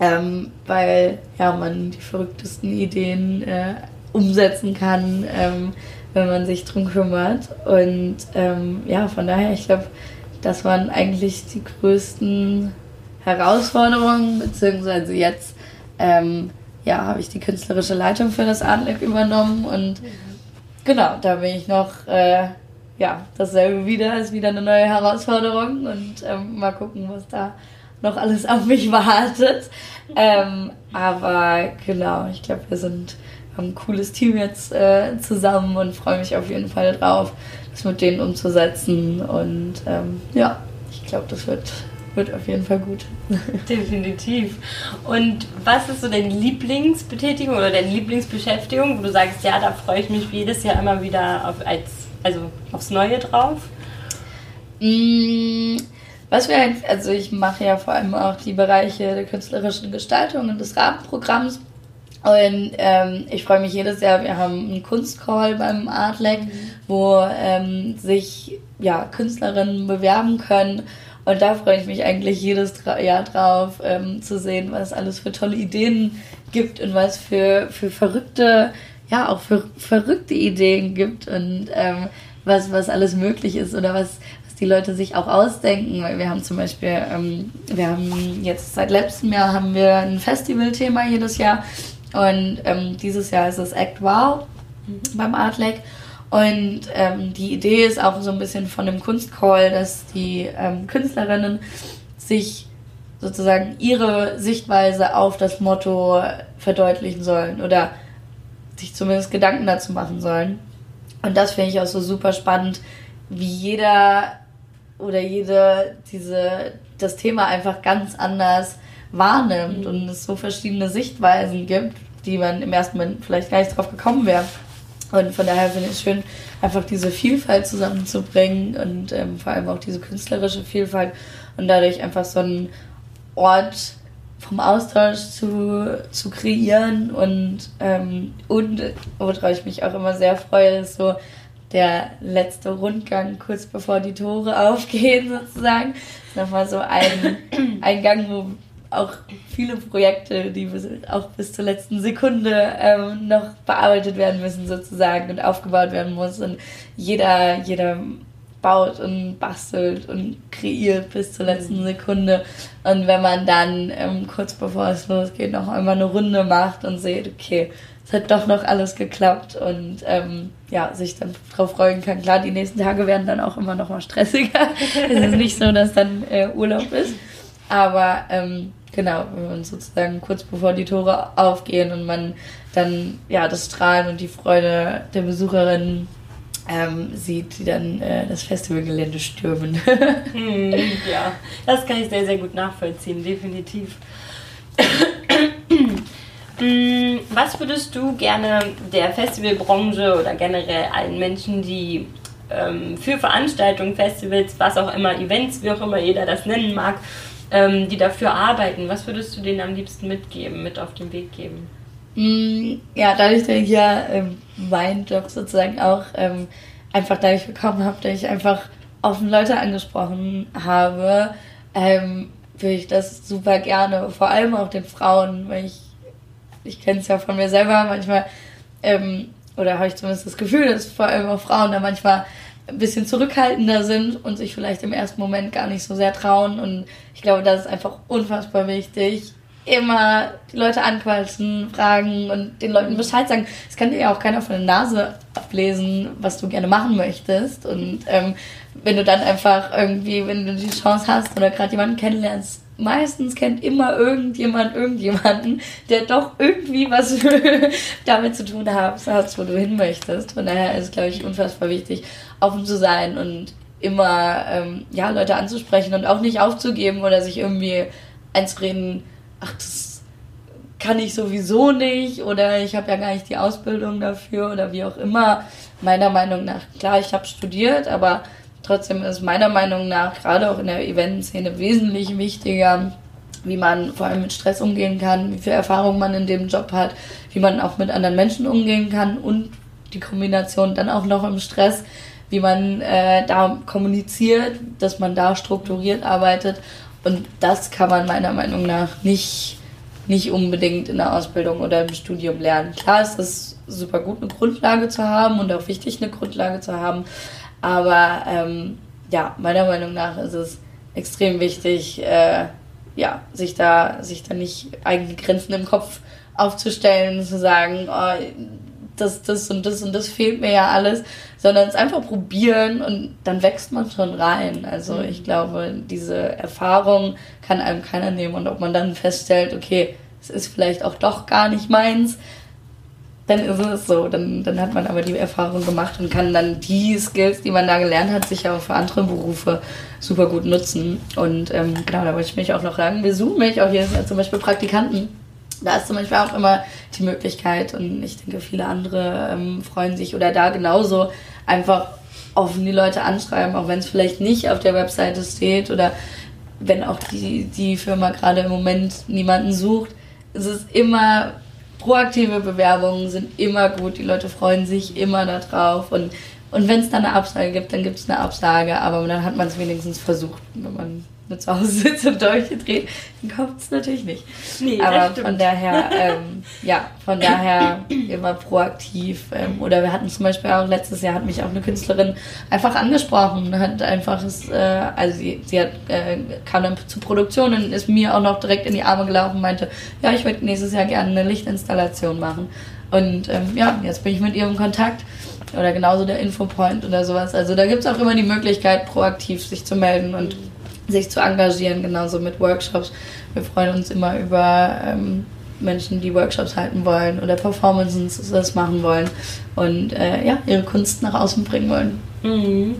ähm, weil ja, man die verrücktesten Ideen äh, umsetzen kann, ähm, wenn man sich drum kümmert. Und ähm, ja, von daher, ich glaube, das waren eigentlich die größten Herausforderungen, beziehungsweise jetzt ähm, ja, habe ich die künstlerische Leitung für das Adlib übernommen und genau, da bin ich noch äh, ja, dasselbe wieder, ist wieder eine neue Herausforderung und ähm, mal gucken, was da noch alles auf mich wartet. Ähm, aber genau, ich glaube, wir sind haben ein cooles Team jetzt äh, zusammen und freue mich auf jeden Fall drauf, das mit denen umzusetzen. Und ähm, ja, ich glaube, das wird, wird auf jeden Fall gut. Definitiv. Und was ist so deine Lieblingsbetätigung oder deine Lieblingsbeschäftigung, wo du sagst, ja, da freue ich mich jedes Jahr immer wieder auf, als, also aufs Neue drauf? Mmh was wir halt, also ich mache ja vor allem auch die Bereiche der künstlerischen Gestaltung und des Rahmenprogramms. Und ähm, ich freue mich jedes Jahr, wir haben einen Kunstcall beim Artleg, mhm. wo ähm, sich ja, Künstlerinnen bewerben können. Und da freue ich mich eigentlich jedes Jahr drauf, ähm, zu sehen, was es alles für tolle Ideen gibt und was für, für verrückte, ja, auch für verrückte Ideen gibt und ähm, was, was alles möglich ist oder was, die Leute sich auch ausdenken. Weil wir haben zum Beispiel, ähm, wir haben jetzt seit letztem Jahr haben wir ein Festivalthema jedes Jahr und ähm, dieses Jahr ist es Act Wow mhm. beim Art Lake. Und ähm, die Idee ist auch so ein bisschen von dem Kunstcall, dass die ähm, Künstlerinnen sich sozusagen ihre Sichtweise auf das Motto verdeutlichen sollen oder sich zumindest Gedanken dazu machen sollen. Und das finde ich auch so super spannend, wie jeder oder jede diese das Thema einfach ganz anders wahrnimmt mhm. und es so verschiedene Sichtweisen gibt, die man im ersten Moment vielleicht gar nicht drauf gekommen wäre. Und von daher finde ich es schön, einfach diese Vielfalt zusammenzubringen und ähm, vor allem auch diese künstlerische Vielfalt und dadurch einfach so einen Ort vom Austausch zu, zu kreieren und, ähm, und worauf ich mich auch immer sehr freue, ist so der letzte Rundgang kurz bevor die Tore aufgehen sozusagen. Nochmal so ein, ein Gang, wo auch viele Projekte, die auch bis zur letzten Sekunde ähm, noch bearbeitet werden müssen sozusagen und aufgebaut werden muss und jeder, jeder baut und bastelt und kreiert bis zur letzten Sekunde. Und wenn man dann ähm, kurz bevor es losgeht noch einmal eine Runde macht und sieht, okay, es hat doch noch alles geklappt und ähm, ja, sich dann darauf freuen kann. Klar, die nächsten Tage werden dann auch immer noch mal stressiger. es ist nicht so, dass dann äh, Urlaub ist. Aber ähm, genau, wenn man sozusagen kurz bevor die Tore aufgehen und man dann ja das Strahlen und die Freude der Besucherinnen ähm, sieht, die dann äh, das Festivalgelände stürmen. hm, ja, das kann ich sehr, sehr gut nachvollziehen, definitiv. Hm, was würdest du gerne der Festivalbranche oder generell allen Menschen, die ähm, für Veranstaltungen, Festivals, was auch immer, Events, wie auch immer jeder das nennen mag, ähm, die dafür arbeiten, was würdest du denen am liebsten mitgeben, mit auf den Weg geben? Mm, ja, dadurch, dass ich ja ähm, meinen Job sozusagen auch ähm, einfach dadurch bekommen habe, dass ich einfach offen Leute angesprochen habe, ähm, würde ich das super gerne, vor allem auch den Frauen, weil ich, ich kenne es ja von mir selber manchmal, ähm, oder habe ich zumindest das Gefühl, dass vor allem auch Frauen da manchmal ein bisschen zurückhaltender sind und sich vielleicht im ersten Moment gar nicht so sehr trauen. Und ich glaube, das ist einfach unfassbar wichtig, immer die Leute anquatschen, fragen und den Leuten Bescheid sagen. Es kann dir ja auch keiner von der Nase ablesen, was du gerne machen möchtest. Und ähm, wenn du dann einfach irgendwie, wenn du die Chance hast oder gerade jemanden kennenlernst, meistens kennt immer irgendjemand irgendjemanden, der doch irgendwie was damit zu tun hat, wo du hin möchtest. Von daher ist es, glaube ich, unfassbar wichtig, offen zu sein und immer ähm, ja, Leute anzusprechen und auch nicht aufzugeben oder sich irgendwie einzureden, ach, das kann ich sowieso nicht oder ich habe ja gar nicht die Ausbildung dafür oder wie auch immer. Meiner Meinung nach, klar, ich habe studiert, aber trotzdem ist meiner Meinung nach gerade auch in der Eventszene wesentlich wichtiger, wie man vor allem mit Stress umgehen kann, wie viel Erfahrung man in dem Job hat, wie man auch mit anderen Menschen umgehen kann und die Kombination dann auch noch im Stress, wie man äh, da kommuniziert, dass man da strukturiert arbeitet und das kann man meiner Meinung nach nicht, nicht unbedingt in der Ausbildung oder im Studium lernen. Klar ist es super gut, eine Grundlage zu haben und auch wichtig, eine Grundlage zu haben. Aber ähm, ja, meiner Meinung nach ist es extrem wichtig, äh, ja, sich da, sich da nicht eigene Grenzen im Kopf aufzustellen, zu sagen, oh, das, das und das und das fehlt mir ja alles, sondern es einfach probieren und dann wächst man schon rein. Also mhm. ich glaube, diese Erfahrung kann einem keiner nehmen und ob man dann feststellt, okay, es ist vielleicht auch doch gar nicht meins, dann ist es so. Dann, dann hat man aber die Erfahrung gemacht und kann dann die Skills, die man da gelernt hat, sicher auch für andere Berufe super gut nutzen. Und ähm, genau, da wollte ich mich auch noch sagen, wir suchen mich auch hier zum Beispiel Praktikanten da ist zum Beispiel auch immer die Möglichkeit und ich denke, viele andere ähm, freuen sich oder da genauso einfach offen die Leute anschreiben, auch wenn es vielleicht nicht auf der Webseite steht oder wenn auch die, die Firma gerade im Moment niemanden sucht. Es ist immer proaktive Bewerbungen sind immer gut, die Leute freuen sich immer darauf und, und wenn es dann eine Absage gibt, dann gibt es eine Absage, aber dann hat man es wenigstens versucht, wenn man nur zu Hause sitze und durchdrehe, dann kommt es natürlich nicht. Nee, Aber von daher, ähm, ja, von daher immer proaktiv. Ähm, oder wir hatten zum Beispiel auch letztes Jahr hat mich auch eine Künstlerin einfach angesprochen, hat einfach, es, äh, also sie, sie hat, äh, kam dann zur Produktion und ist mir auch noch direkt in die Arme gelaufen und meinte, ja, ich würde nächstes Jahr gerne eine Lichtinstallation machen. Und ähm, ja, jetzt bin ich mit ihr im Kontakt oder genauso der Infopoint oder sowas. Also da gibt es auch immer die Möglichkeit, proaktiv sich zu melden und sich zu engagieren, genauso mit Workshops. Wir freuen uns immer über ähm, Menschen, die Workshops halten wollen oder Performances das machen wollen und äh, ja, ihre Kunst nach außen bringen wollen. Mhm.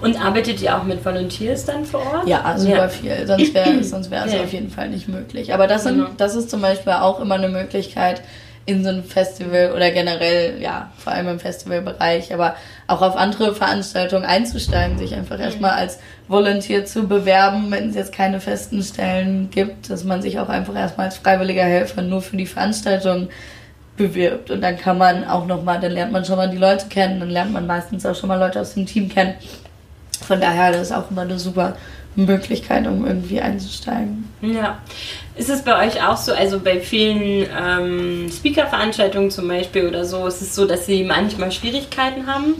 Und arbeitet ihr auch mit Volunteers dann vor Ort? Ja, super ja. viel. Sonst wäre sonst wär es ja. auf jeden Fall nicht möglich. Aber das, sind, genau. das ist zum Beispiel auch immer eine Möglichkeit, in so ein Festival oder generell, ja, vor allem im Festivalbereich, aber auch auf andere Veranstaltungen einzusteigen, sich einfach erstmal als Volunteer zu bewerben, wenn es jetzt keine festen Stellen gibt, dass man sich auch einfach erstmal als freiwilliger Helfer nur für die Veranstaltung bewirbt und dann kann man auch nochmal, dann lernt man schon mal die Leute kennen, dann lernt man meistens auch schon mal Leute aus dem Team kennen. Von daher, das ist auch immer eine super Möglichkeit, um irgendwie einzusteigen. Ja. Ist es bei euch auch so, also bei vielen ähm, Speaker-Veranstaltungen zum Beispiel oder so, ist es so, dass sie manchmal Schwierigkeiten haben,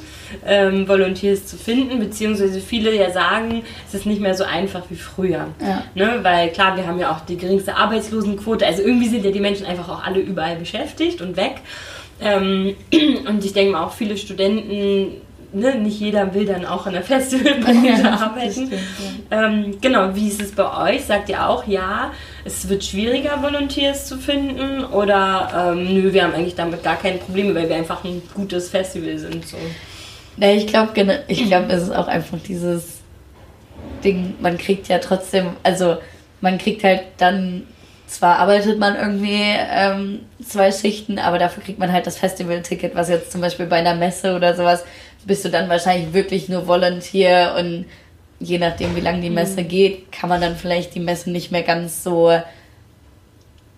ähm, Volunteers zu finden, beziehungsweise viele ja sagen, es ist nicht mehr so einfach wie früher. Ja. Ne? Weil klar, wir haben ja auch die geringste Arbeitslosenquote, also irgendwie sind ja die Menschen einfach auch alle überall beschäftigt und weg. Ähm, und ich denke mal auch viele Studenten ne, nicht jeder will dann auch in der Festivalbranche ja, arbeiten. Stimmt, ja. ähm, genau, wie ist es bei euch? Sagt ihr auch, ja, es wird schwieriger, Volunteers zu finden? Oder ähm, nö, wir haben eigentlich damit gar keine Probleme, weil wir einfach ein gutes Festival sind? So. Nee, ich glaube, ich glaub, es ist auch einfach dieses Ding, man kriegt ja trotzdem, also man kriegt halt dann zwar arbeitet man irgendwie ähm, zwei Schichten, aber dafür kriegt man halt das Festival-Ticket, was jetzt zum Beispiel bei einer Messe oder sowas bist du dann wahrscheinlich wirklich nur Volunteer und je nachdem, wie lange die Messe mhm. geht, kann man dann vielleicht die Messe nicht mehr ganz so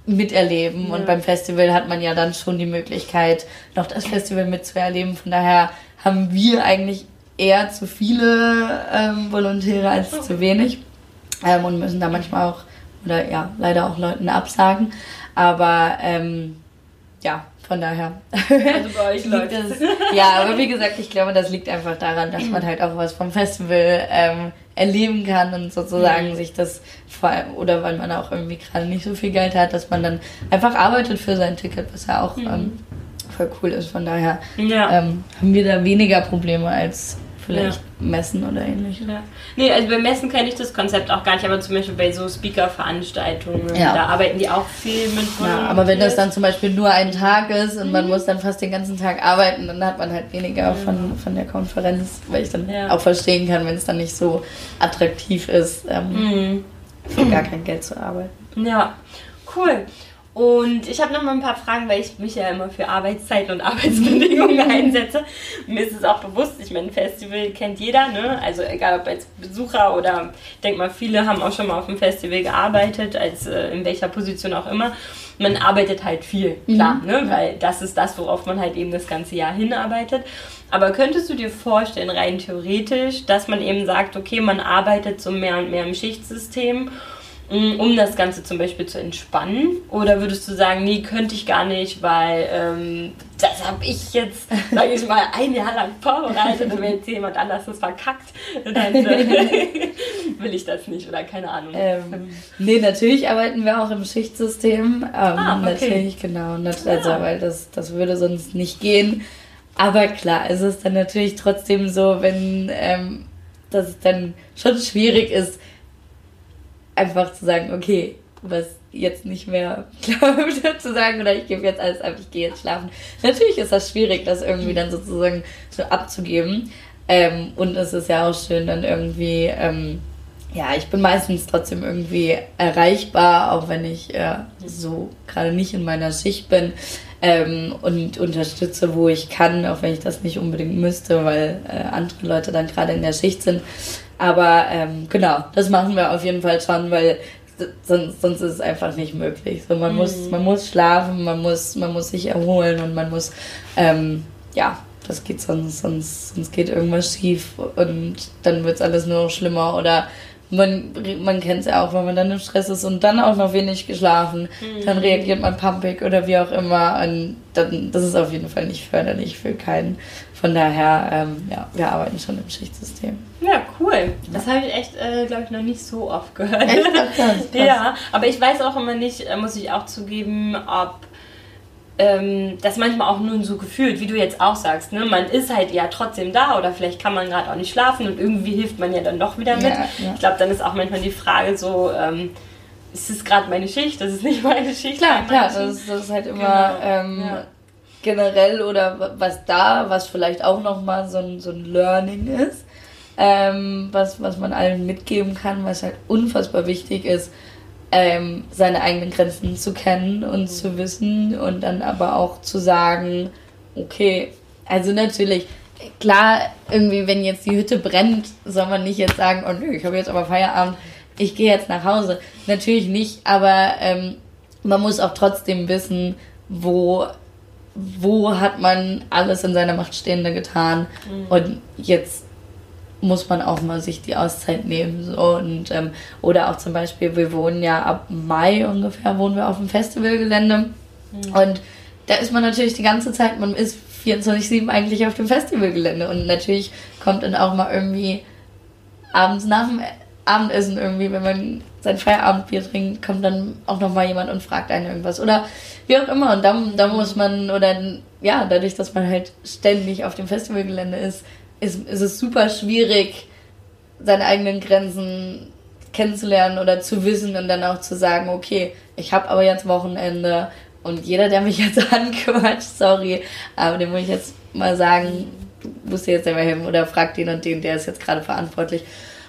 miterleben. Ja. Und beim Festival hat man ja dann schon die Möglichkeit, noch das Festival mitzuerleben. Von daher haben wir eigentlich eher zu viele ähm, Volontäre als oh. zu wenig ähm, und müssen da manchmal auch, oder ja, leider auch Leuten absagen. Aber ähm, ja, von daher. Also bei euch läuft es. Ja, aber wie gesagt, ich glaube, das liegt einfach daran, dass man halt auch was vom Festival ähm, erleben kann und sozusagen mhm. sich das vor allem, oder weil man auch irgendwie gerade nicht so viel Geld hat, dass man dann einfach arbeitet für sein Ticket, was ja auch mhm. ähm, voll cool ist. Von daher ja. ähm, haben wir da weniger Probleme als vielleicht ja. Messen oder ähnliches. Ja. Nee, also bei Messen kenne ich das Konzept auch gar nicht, aber zum Beispiel bei so Speaker-Veranstaltungen, ja. da arbeiten die auch viel mit Ja, aber wenn das dann zum Beispiel nur ein Tag ist und mhm. man muss dann fast den ganzen Tag arbeiten, dann hat man halt weniger mhm. von, von der Konferenz, weil ich dann ja. auch verstehen kann, wenn es dann nicht so attraktiv ist, ähm, mhm. für gar kein Geld zu arbeiten. Ja, cool. Und ich habe noch mal ein paar Fragen, weil ich mich ja immer für Arbeitszeiten und Arbeitsbedingungen einsetze. mir ist es auch bewusst, ich meine, ein Festival kennt jeder, ne? Also egal ob als Besucher oder ich denke mal, viele haben auch schon mal auf dem Festival gearbeitet, als äh, in welcher Position auch immer. Man arbeitet halt viel, klar, mhm. ne? Weil das ist das, worauf man halt eben das ganze Jahr hinarbeitet. Aber könntest du dir vorstellen, rein theoretisch, dass man eben sagt, okay, man arbeitet so mehr und mehr im Schichtsystem um das Ganze zum Beispiel zu entspannen? Oder würdest du sagen, nee, könnte ich gar nicht, weil ähm, das habe ich jetzt, sage ich mal, ein Jahr lang vorbereitet und wenn jetzt jemand anders das verkackt, dann äh, will ich das nicht oder keine Ahnung. Ähm, nee, natürlich arbeiten wir auch im Schichtsystem. Ähm, ah, okay. Natürlich, genau. Also, ja. weil das, das würde sonst nicht gehen. Aber klar, es ist dann natürlich trotzdem so, wenn ähm, das dann schon schwierig ist, einfach zu sagen, okay, was jetzt nicht mehr glaubt, zu sagen, oder ich gebe jetzt alles ab, ich gehe jetzt schlafen. Natürlich ist das schwierig, das irgendwie dann sozusagen so abzugeben. Ähm, und es ist ja auch schön, dann irgendwie, ähm, ja, ich bin meistens trotzdem irgendwie erreichbar, auch wenn ich äh, so gerade nicht in meiner Schicht bin. Ähm, und unterstütze, wo ich kann, auch wenn ich das nicht unbedingt müsste, weil äh, andere Leute dann gerade in der Schicht sind. Aber ähm, genau, das machen wir auf jeden Fall schon, weil sonst, sonst ist es einfach nicht möglich. So, man, mhm. muss, man muss schlafen, man muss, man muss sich erholen und man muss, ähm, ja, das geht sonst, sonst, sonst geht irgendwas schief und dann wird es alles nur noch schlimmer oder man, man kennt es ja auch, wenn man dann im Stress ist und dann auch noch wenig geschlafen, mhm. dann reagiert man pumpig oder wie auch immer und dann, das ist auf jeden Fall nicht förderlich für keinen. Von daher, ähm, ja, wir arbeiten schon im Schichtsystem. Ja, cool. Das habe ich echt, äh, glaube ich, noch nicht so oft gehört. Echt? Ja, aber ich weiß auch immer nicht, äh, muss ich auch zugeben, ob ähm, das manchmal auch nur so gefühlt, wie du jetzt auch sagst. Ne? Man ist halt ja trotzdem da oder vielleicht kann man gerade auch nicht schlafen und irgendwie hilft man ja dann doch wieder mit. Ja, ja. Ich glaube, dann ist auch manchmal die Frage so, ähm, ist es gerade meine Schicht? Das ist nicht meine Schicht. Klar, klar, das ist, das ist, halt immer genau. ähm, ja. Generell oder was da, was vielleicht auch nochmal so ein, so ein Learning ist ähm, was, was man allen mitgeben kann, was halt unfassbar wichtig ist, ähm, seine eigenen Grenzen zu kennen und mhm. zu wissen und dann aber auch zu sagen, okay, also natürlich, klar, irgendwie, wenn jetzt die Hütte brennt, soll man nicht jetzt sagen, oh nö, ich habe jetzt aber Feierabend, ich gehe jetzt nach Hause. Natürlich nicht, aber ähm, man muss auch trotzdem wissen, wo, wo hat man alles in seiner Macht Stehende getan mhm. und jetzt muss man auch mal sich die Auszeit nehmen. So. Und, ähm, oder auch zum Beispiel, wir wohnen ja ab Mai ungefähr, wohnen wir auf dem Festivalgelände. Mhm. Und da ist man natürlich die ganze Zeit, man ist 24-7 eigentlich auf dem Festivalgelände. Und natürlich kommt dann auch mal irgendwie abends nach dem Abendessen irgendwie, wenn man sein Feierabendbier trinkt, kommt dann auch noch mal jemand und fragt einen irgendwas. Oder wie auch immer. Und da, da muss man, oder ja, dadurch, dass man halt ständig auf dem Festivalgelände ist, ist, ist es super schwierig, seine eigenen Grenzen kennenzulernen oder zu wissen und dann auch zu sagen, okay, ich habe aber jetzt Wochenende und jeder, der mich jetzt anquatscht, sorry, aber dem muss ich jetzt mal sagen, du musst jetzt selber helfen oder frag den und den, der ist jetzt gerade verantwortlich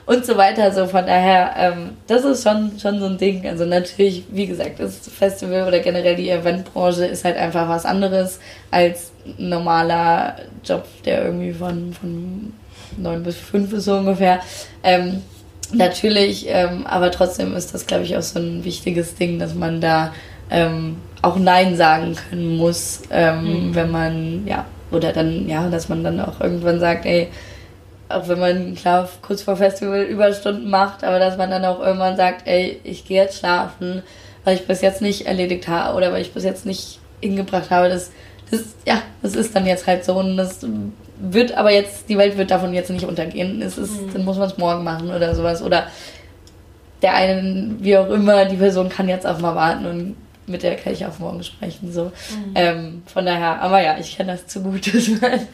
und so weiter. Also von daher, ähm, das ist schon, schon so ein Ding. Also natürlich, wie gesagt, das Festival oder generell die Eventbranche ist halt einfach was anderes als ein normaler Job, der irgendwie von, von 9 bis 5 ist so ungefähr. Ähm, natürlich, ähm, aber trotzdem ist das, glaube ich, auch so ein wichtiges Ding, dass man da ähm, auch Nein sagen können muss, ähm, mhm. wenn man, ja, oder dann, ja, dass man dann auch irgendwann sagt, ey, auch wenn man klar kurz vor Festival Überstunden macht, aber dass man dann auch irgendwann sagt, ey, ich gehe jetzt schlafen, weil ich bis jetzt nicht erledigt habe oder weil ich bis jetzt nicht hingebracht habe, das, das, ja, das ist dann jetzt halt so und das wird aber jetzt, die Welt wird davon jetzt nicht untergehen. Es ist, mhm. dann muss man es morgen machen oder sowas. Oder der einen, wie auch immer, die Person kann jetzt auch mal warten und mit der kann ich auch morgen sprechen. So. Mhm. Ähm, von daher, aber ja, ich kenne das zu gut, dass man,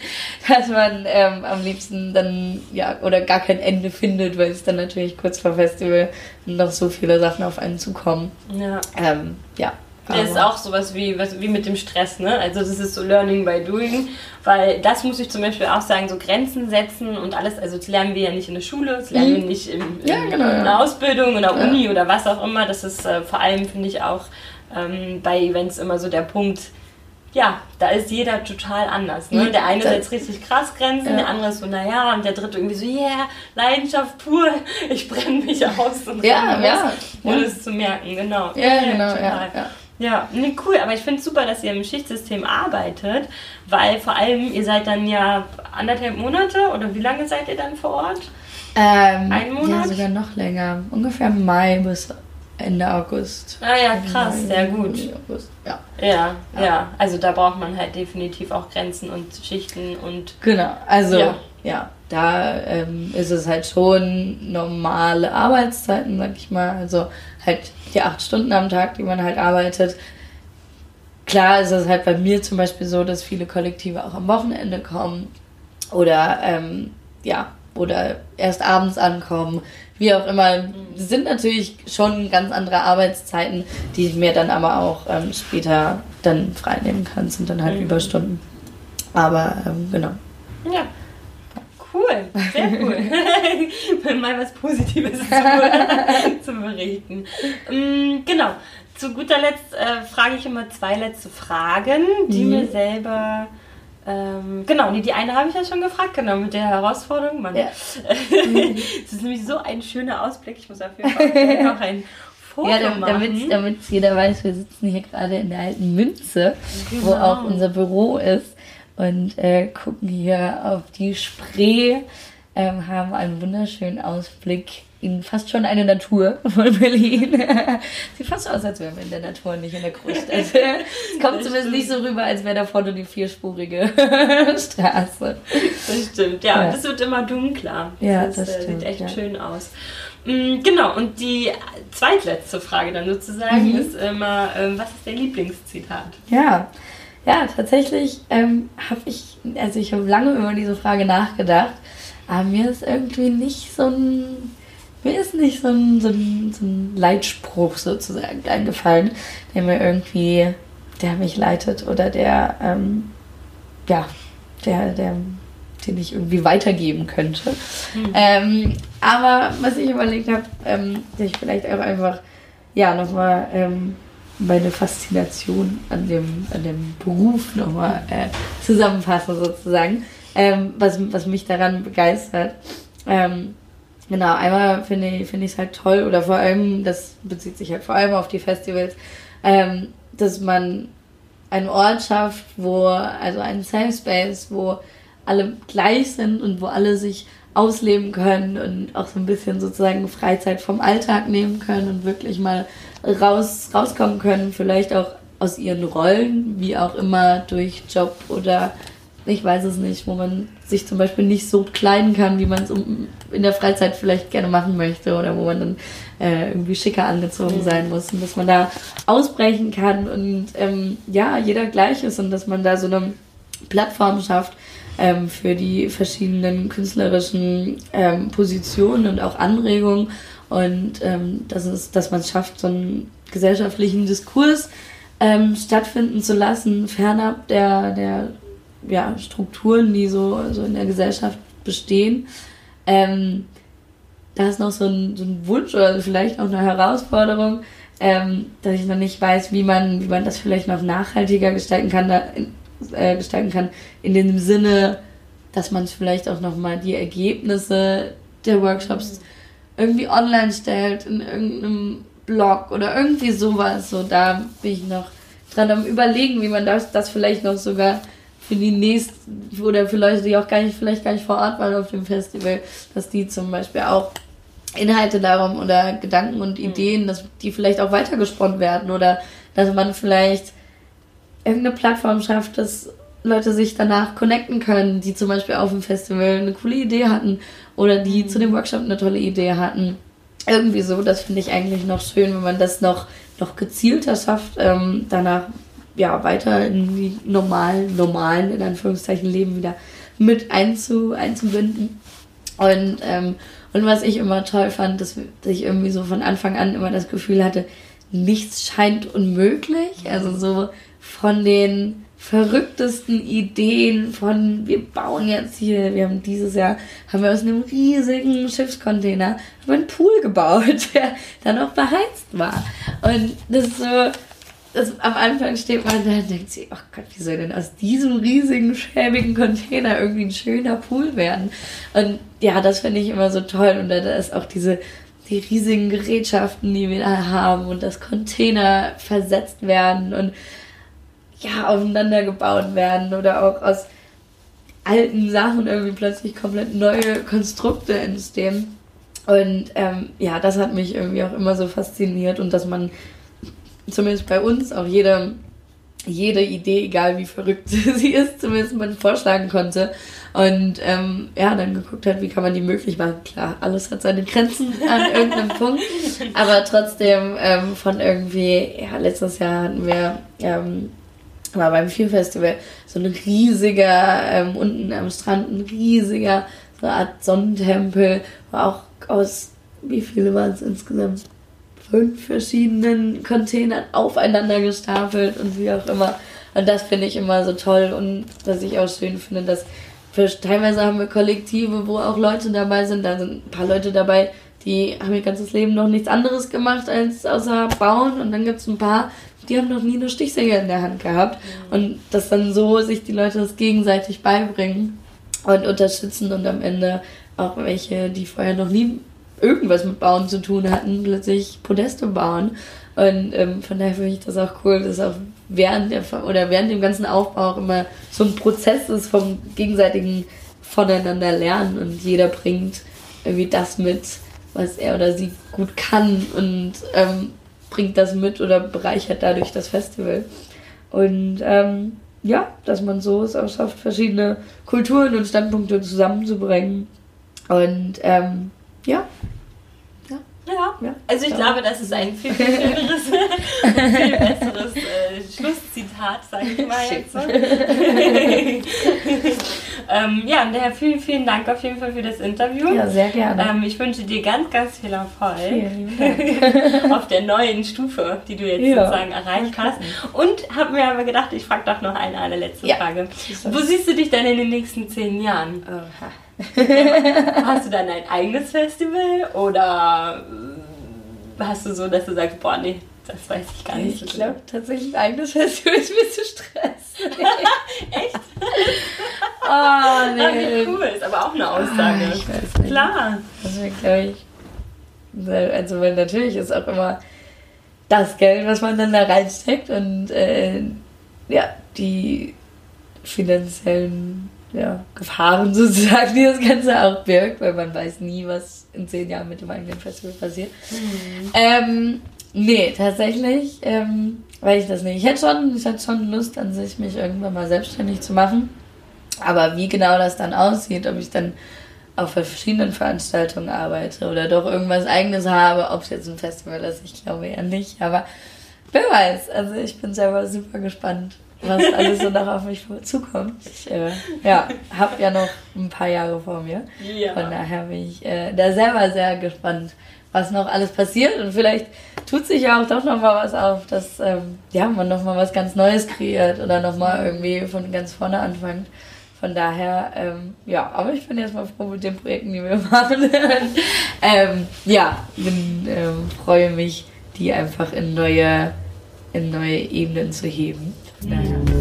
dass man ähm, am liebsten dann, ja, oder gar kein Ende findet, weil es dann natürlich kurz vor Festival noch so viele Sachen auf einen zukommen. Ja. Ähm, ja. Das ist auch sowas wie, was, wie mit dem Stress, ne? Also das ist so Learning by Doing, weil das muss ich zum Beispiel auch sagen, so Grenzen setzen und alles, also das lernen wir ja nicht in der Schule, das lernen mhm. wir nicht im, im, ja, genau, in der Ausbildung oder Uni ja. oder was auch immer. Das ist äh, vor allem, finde ich, auch ähm, bei Events immer so der Punkt, ja, da ist jeder total anders. Ne? Der eine setzt richtig krass Grenzen, ja. der andere ist so, naja, und der dritte irgendwie so, yeah, Leidenschaft pur, ich brenne mich aus und ja, ja, ohne ja. es zu merken, genau. Ja, genau, ja, ja. Ja, nee, cool, aber ich finde es super, dass ihr im Schichtsystem arbeitet, weil vor allem ihr seid dann ja anderthalb Monate oder wie lange seid ihr dann vor Ort? Ähm, Ein Monat? Ja, sogar noch länger. Ungefähr Mai bis Ende August. Ah ja, krass, sehr gut. August, ja. ja. Ja, ja, Also da braucht man halt definitiv auch Grenzen und Schichten und. Genau, also ja, ja da ähm, ist es halt schon normale Arbeitszeiten, sag ich mal. Also halt die acht Stunden am Tag, die man halt arbeitet. Klar ist es halt bei mir zum Beispiel so, dass viele Kollektive auch am Wochenende kommen oder ähm, ja, oder erst abends ankommen wie auch immer, sind natürlich schon ganz andere Arbeitszeiten, die ich mir dann aber auch ähm, später dann freinehmen kann, sind dann halt mhm. Überstunden. Aber ähm, genau. Ja. Cool, sehr cool. Mal was Positives zu, zu berichten. Ähm, genau. Zu guter Letzt äh, frage ich immer zwei letzte Fragen, die mhm. mir selber ähm, genau, die, die eine habe ich ja schon gefragt, genau, mit der Herausforderung. Mann. Ja. Es ist nämlich so ein schöner Ausblick. Ich muss auf jeden Fall noch ein Foto ja, damit, damit jeder weiß, wir sitzen hier gerade in der alten Münze, genau. wo auch unser Büro ist und äh, gucken hier auf die Spree, ähm, haben einen wunderschönen Ausblick in fast schon eine Natur von Berlin. Sieht fast so aus, als wären wir in der Natur, nicht in der Großstadt. es kommt zumindest nicht so rüber, als wäre da vorne die vierspurige Straße. Das stimmt, ja. ja. Es wird immer dunkler. Ja, das, das äh, stimmt, sieht echt ja. schön aus. Mm, genau, und die zweitletzte Frage dann sozusagen mhm. ist immer, ähm, was ist dein Lieblingszitat? Ja, ja, tatsächlich ähm, habe ich, also ich habe lange über diese Frage nachgedacht, aber mir ist irgendwie nicht so ein mir ist nicht so ein, so ein, so ein Leitspruch sozusagen eingefallen, der mir irgendwie, der mich leitet oder der, ähm, ja, der, der, den ich irgendwie weitergeben könnte. Mhm. Ähm, aber was ich überlegt habe, ähm, dass ich vielleicht auch einfach ja, nochmal ähm, meine Faszination an dem, an dem Beruf nochmal äh, zusammenfassen sozusagen, ähm, was, was mich daran begeistert. Ähm, genau, einmal finde ich es halt toll oder vor allem, das bezieht sich halt vor allem auf die Festivals, ähm, dass man einen Ort schafft, wo, also einen Safe Space, wo alle gleich sind und wo alle sich ausleben können und auch so ein bisschen sozusagen Freizeit vom Alltag nehmen können und wirklich mal raus, rauskommen können, vielleicht auch aus ihren Rollen, wie auch immer durch Job oder ich weiß es nicht, wo man sich zum Beispiel nicht so kleiden kann, wie man es in der Freizeit vielleicht gerne machen möchte oder wo man dann äh, irgendwie schicker angezogen sein muss und dass man da ausbrechen kann und ähm, ja, jeder gleich ist und dass man da so eine Plattform schafft ähm, für die verschiedenen künstlerischen ähm, Positionen und auch Anregungen und ähm, das ist, dass man es schafft, so einen gesellschaftlichen Diskurs ähm, stattfinden zu lassen, fernab der, der ja, Strukturen, die so, so in der Gesellschaft bestehen. Ähm, da ist noch so ein, so ein Wunsch oder vielleicht auch eine Herausforderung, ähm, dass ich noch nicht weiß, wie man, wie man das vielleicht noch nachhaltiger gestalten kann, da, äh, gestalten kann, in dem Sinne, dass man vielleicht auch nochmal die Ergebnisse der Workshops irgendwie online stellt, in irgendeinem Blog oder irgendwie sowas. So, da bin ich noch dran am überlegen, wie man das, das vielleicht noch sogar für die nächsten oder für Leute, die auch gar nicht, vielleicht gar nicht vor Ort waren auf dem Festival, dass die zum Beispiel auch Inhalte darum oder Gedanken und Ideen, dass die vielleicht auch weitergesponnen werden oder dass man vielleicht irgendeine Plattform schafft, dass Leute sich danach connecten können, die zum Beispiel auf dem Festival eine coole Idee hatten oder die mhm. zu dem Workshop eine tolle Idee hatten. Irgendwie so, das finde ich eigentlich noch schön, wenn man das noch, noch gezielter schafft, ähm, danach ja weiter in die normalen, normalen, in Anführungszeichen, Leben wieder mit einzu, einzubinden. Und, ähm, und was ich immer toll fand, dass, dass ich irgendwie so von Anfang an immer das Gefühl hatte, nichts scheint unmöglich. Also so von den verrücktesten Ideen von, wir bauen jetzt hier, wir haben dieses Jahr, haben wir aus einem riesigen Schiffscontainer einen Pool gebaut, der dann auch beheizt war. Und das ist so, das, am Anfang steht man da und denkt sich, oh Gott, wie soll denn aus diesem riesigen, schäbigen Container irgendwie ein schöner Pool werden? Und ja, das finde ich immer so toll. Und da ist auch diese, die riesigen Gerätschaften, die wir da haben und dass Container versetzt werden und ja, aufeinander gebaut werden oder auch aus alten Sachen irgendwie plötzlich komplett neue Konstrukte entstehen. Und ähm, ja, das hat mich irgendwie auch immer so fasziniert und dass man zumindest bei uns auch jede, jede Idee, egal wie verrückt sie ist, zumindest man vorschlagen konnte. Und ähm, ja, dann geguckt hat, wie kann man die möglich machen. Klar, alles hat seine Grenzen an irgendeinem Punkt. Aber trotzdem ähm, von irgendwie, ja, letztes Jahr hatten wir ähm, war beim Vier Festival so ein riesiger, ähm, unten am Strand ein riesiger, so eine Art Sonnentempel, war auch aus, wie viele waren es insgesamt? Fünf verschiedenen Containern aufeinander gestapelt und wie auch immer. Und das finde ich immer so toll und was ich auch schön finde, dass für, teilweise haben wir Kollektive, wo auch Leute dabei sind. Da sind ein paar Leute dabei, die haben ihr ganzes Leben noch nichts anderes gemacht als außer bauen. Und dann gibt es ein paar, die haben noch nie eine Stichsäge in der Hand gehabt. Und dass dann so sich die Leute das gegenseitig beibringen und unterstützen und am Ende auch welche, die vorher noch nie irgendwas mit Bauen zu tun hatten, plötzlich Podeste bauen. Und ähm, von daher finde ich das auch cool, dass auch während der oder während dem ganzen Aufbau auch immer so ein Prozess ist vom gegenseitigen voneinander lernen und jeder bringt irgendwie das mit, was er oder sie gut kann und ähm, bringt das mit oder bereichert dadurch das Festival. Und ähm, ja, dass man so es auch schafft, verschiedene Kulturen und Standpunkte zusammenzubringen. Und ähm, ja, ja. ja. Also ich ja. glaube, das ist ein viel, viel schöneres, viel besseres äh, Schlusszitat, sage ich mal jetzt ähm, ja, und daher vielen, vielen Dank auf jeden Fall für das Interview. Ja, sehr gerne. Ähm, ich wünsche dir ganz, ganz viel Erfolg auf der neuen Stufe, die du jetzt ja. sozusagen erreicht hast. Und habe mir aber gedacht, ich frage doch noch eine, eine letzte Frage. Wo siehst du dich denn in den nächsten zehn Jahren? Oha. Hast du dann ein eigenes Festival oder hast du so, dass du sagst, boah, nee, das weiß ich gar nicht. Ich glaube tatsächlich, ein eigenes Festival ist mir zu stressig. Echt? Oh, nee. Ah, wie cool, ist aber auch eine Aussage. Ah, ich weiß nicht. Klar. Wäre, glaube ich. Also, weil natürlich ist auch immer das Geld, was man dann da reinsteckt und äh, ja, die finanziellen ja, Gefahren sozusagen, die das Ganze auch birgt, weil man weiß nie, was in zehn Jahren mit dem eigenen Festival passiert. Ähm, nee, tatsächlich, ähm, weil ich das nicht. Ich hätte schon, ich hätte schon Lust an sich, mich irgendwann mal selbstständig zu machen. Aber wie genau das dann aussieht, ob ich dann auf verschiedenen Veranstaltungen arbeite oder doch irgendwas eigenes habe, ob es jetzt ein Festival ist, ich glaube eher nicht. Aber wer weiß, also ich bin selber super gespannt, was alles so noch auf mich zukommt. Ich äh, ja, habe ja noch ein paar Jahre vor mir. Ja. Von daher bin ich äh, da selber sehr gespannt, was noch alles passiert. Und vielleicht tut sich ja auch doch noch mal was auf, dass ähm, ja, man noch mal was ganz Neues kreiert oder noch mal irgendwie von ganz vorne anfängt. Von daher, ähm, ja, aber ich bin erstmal froh mit den Projekten, die wir machen. ähm, ja, bin, ähm, freue mich, die einfach in neue, in neue Ebenen zu heben. 你干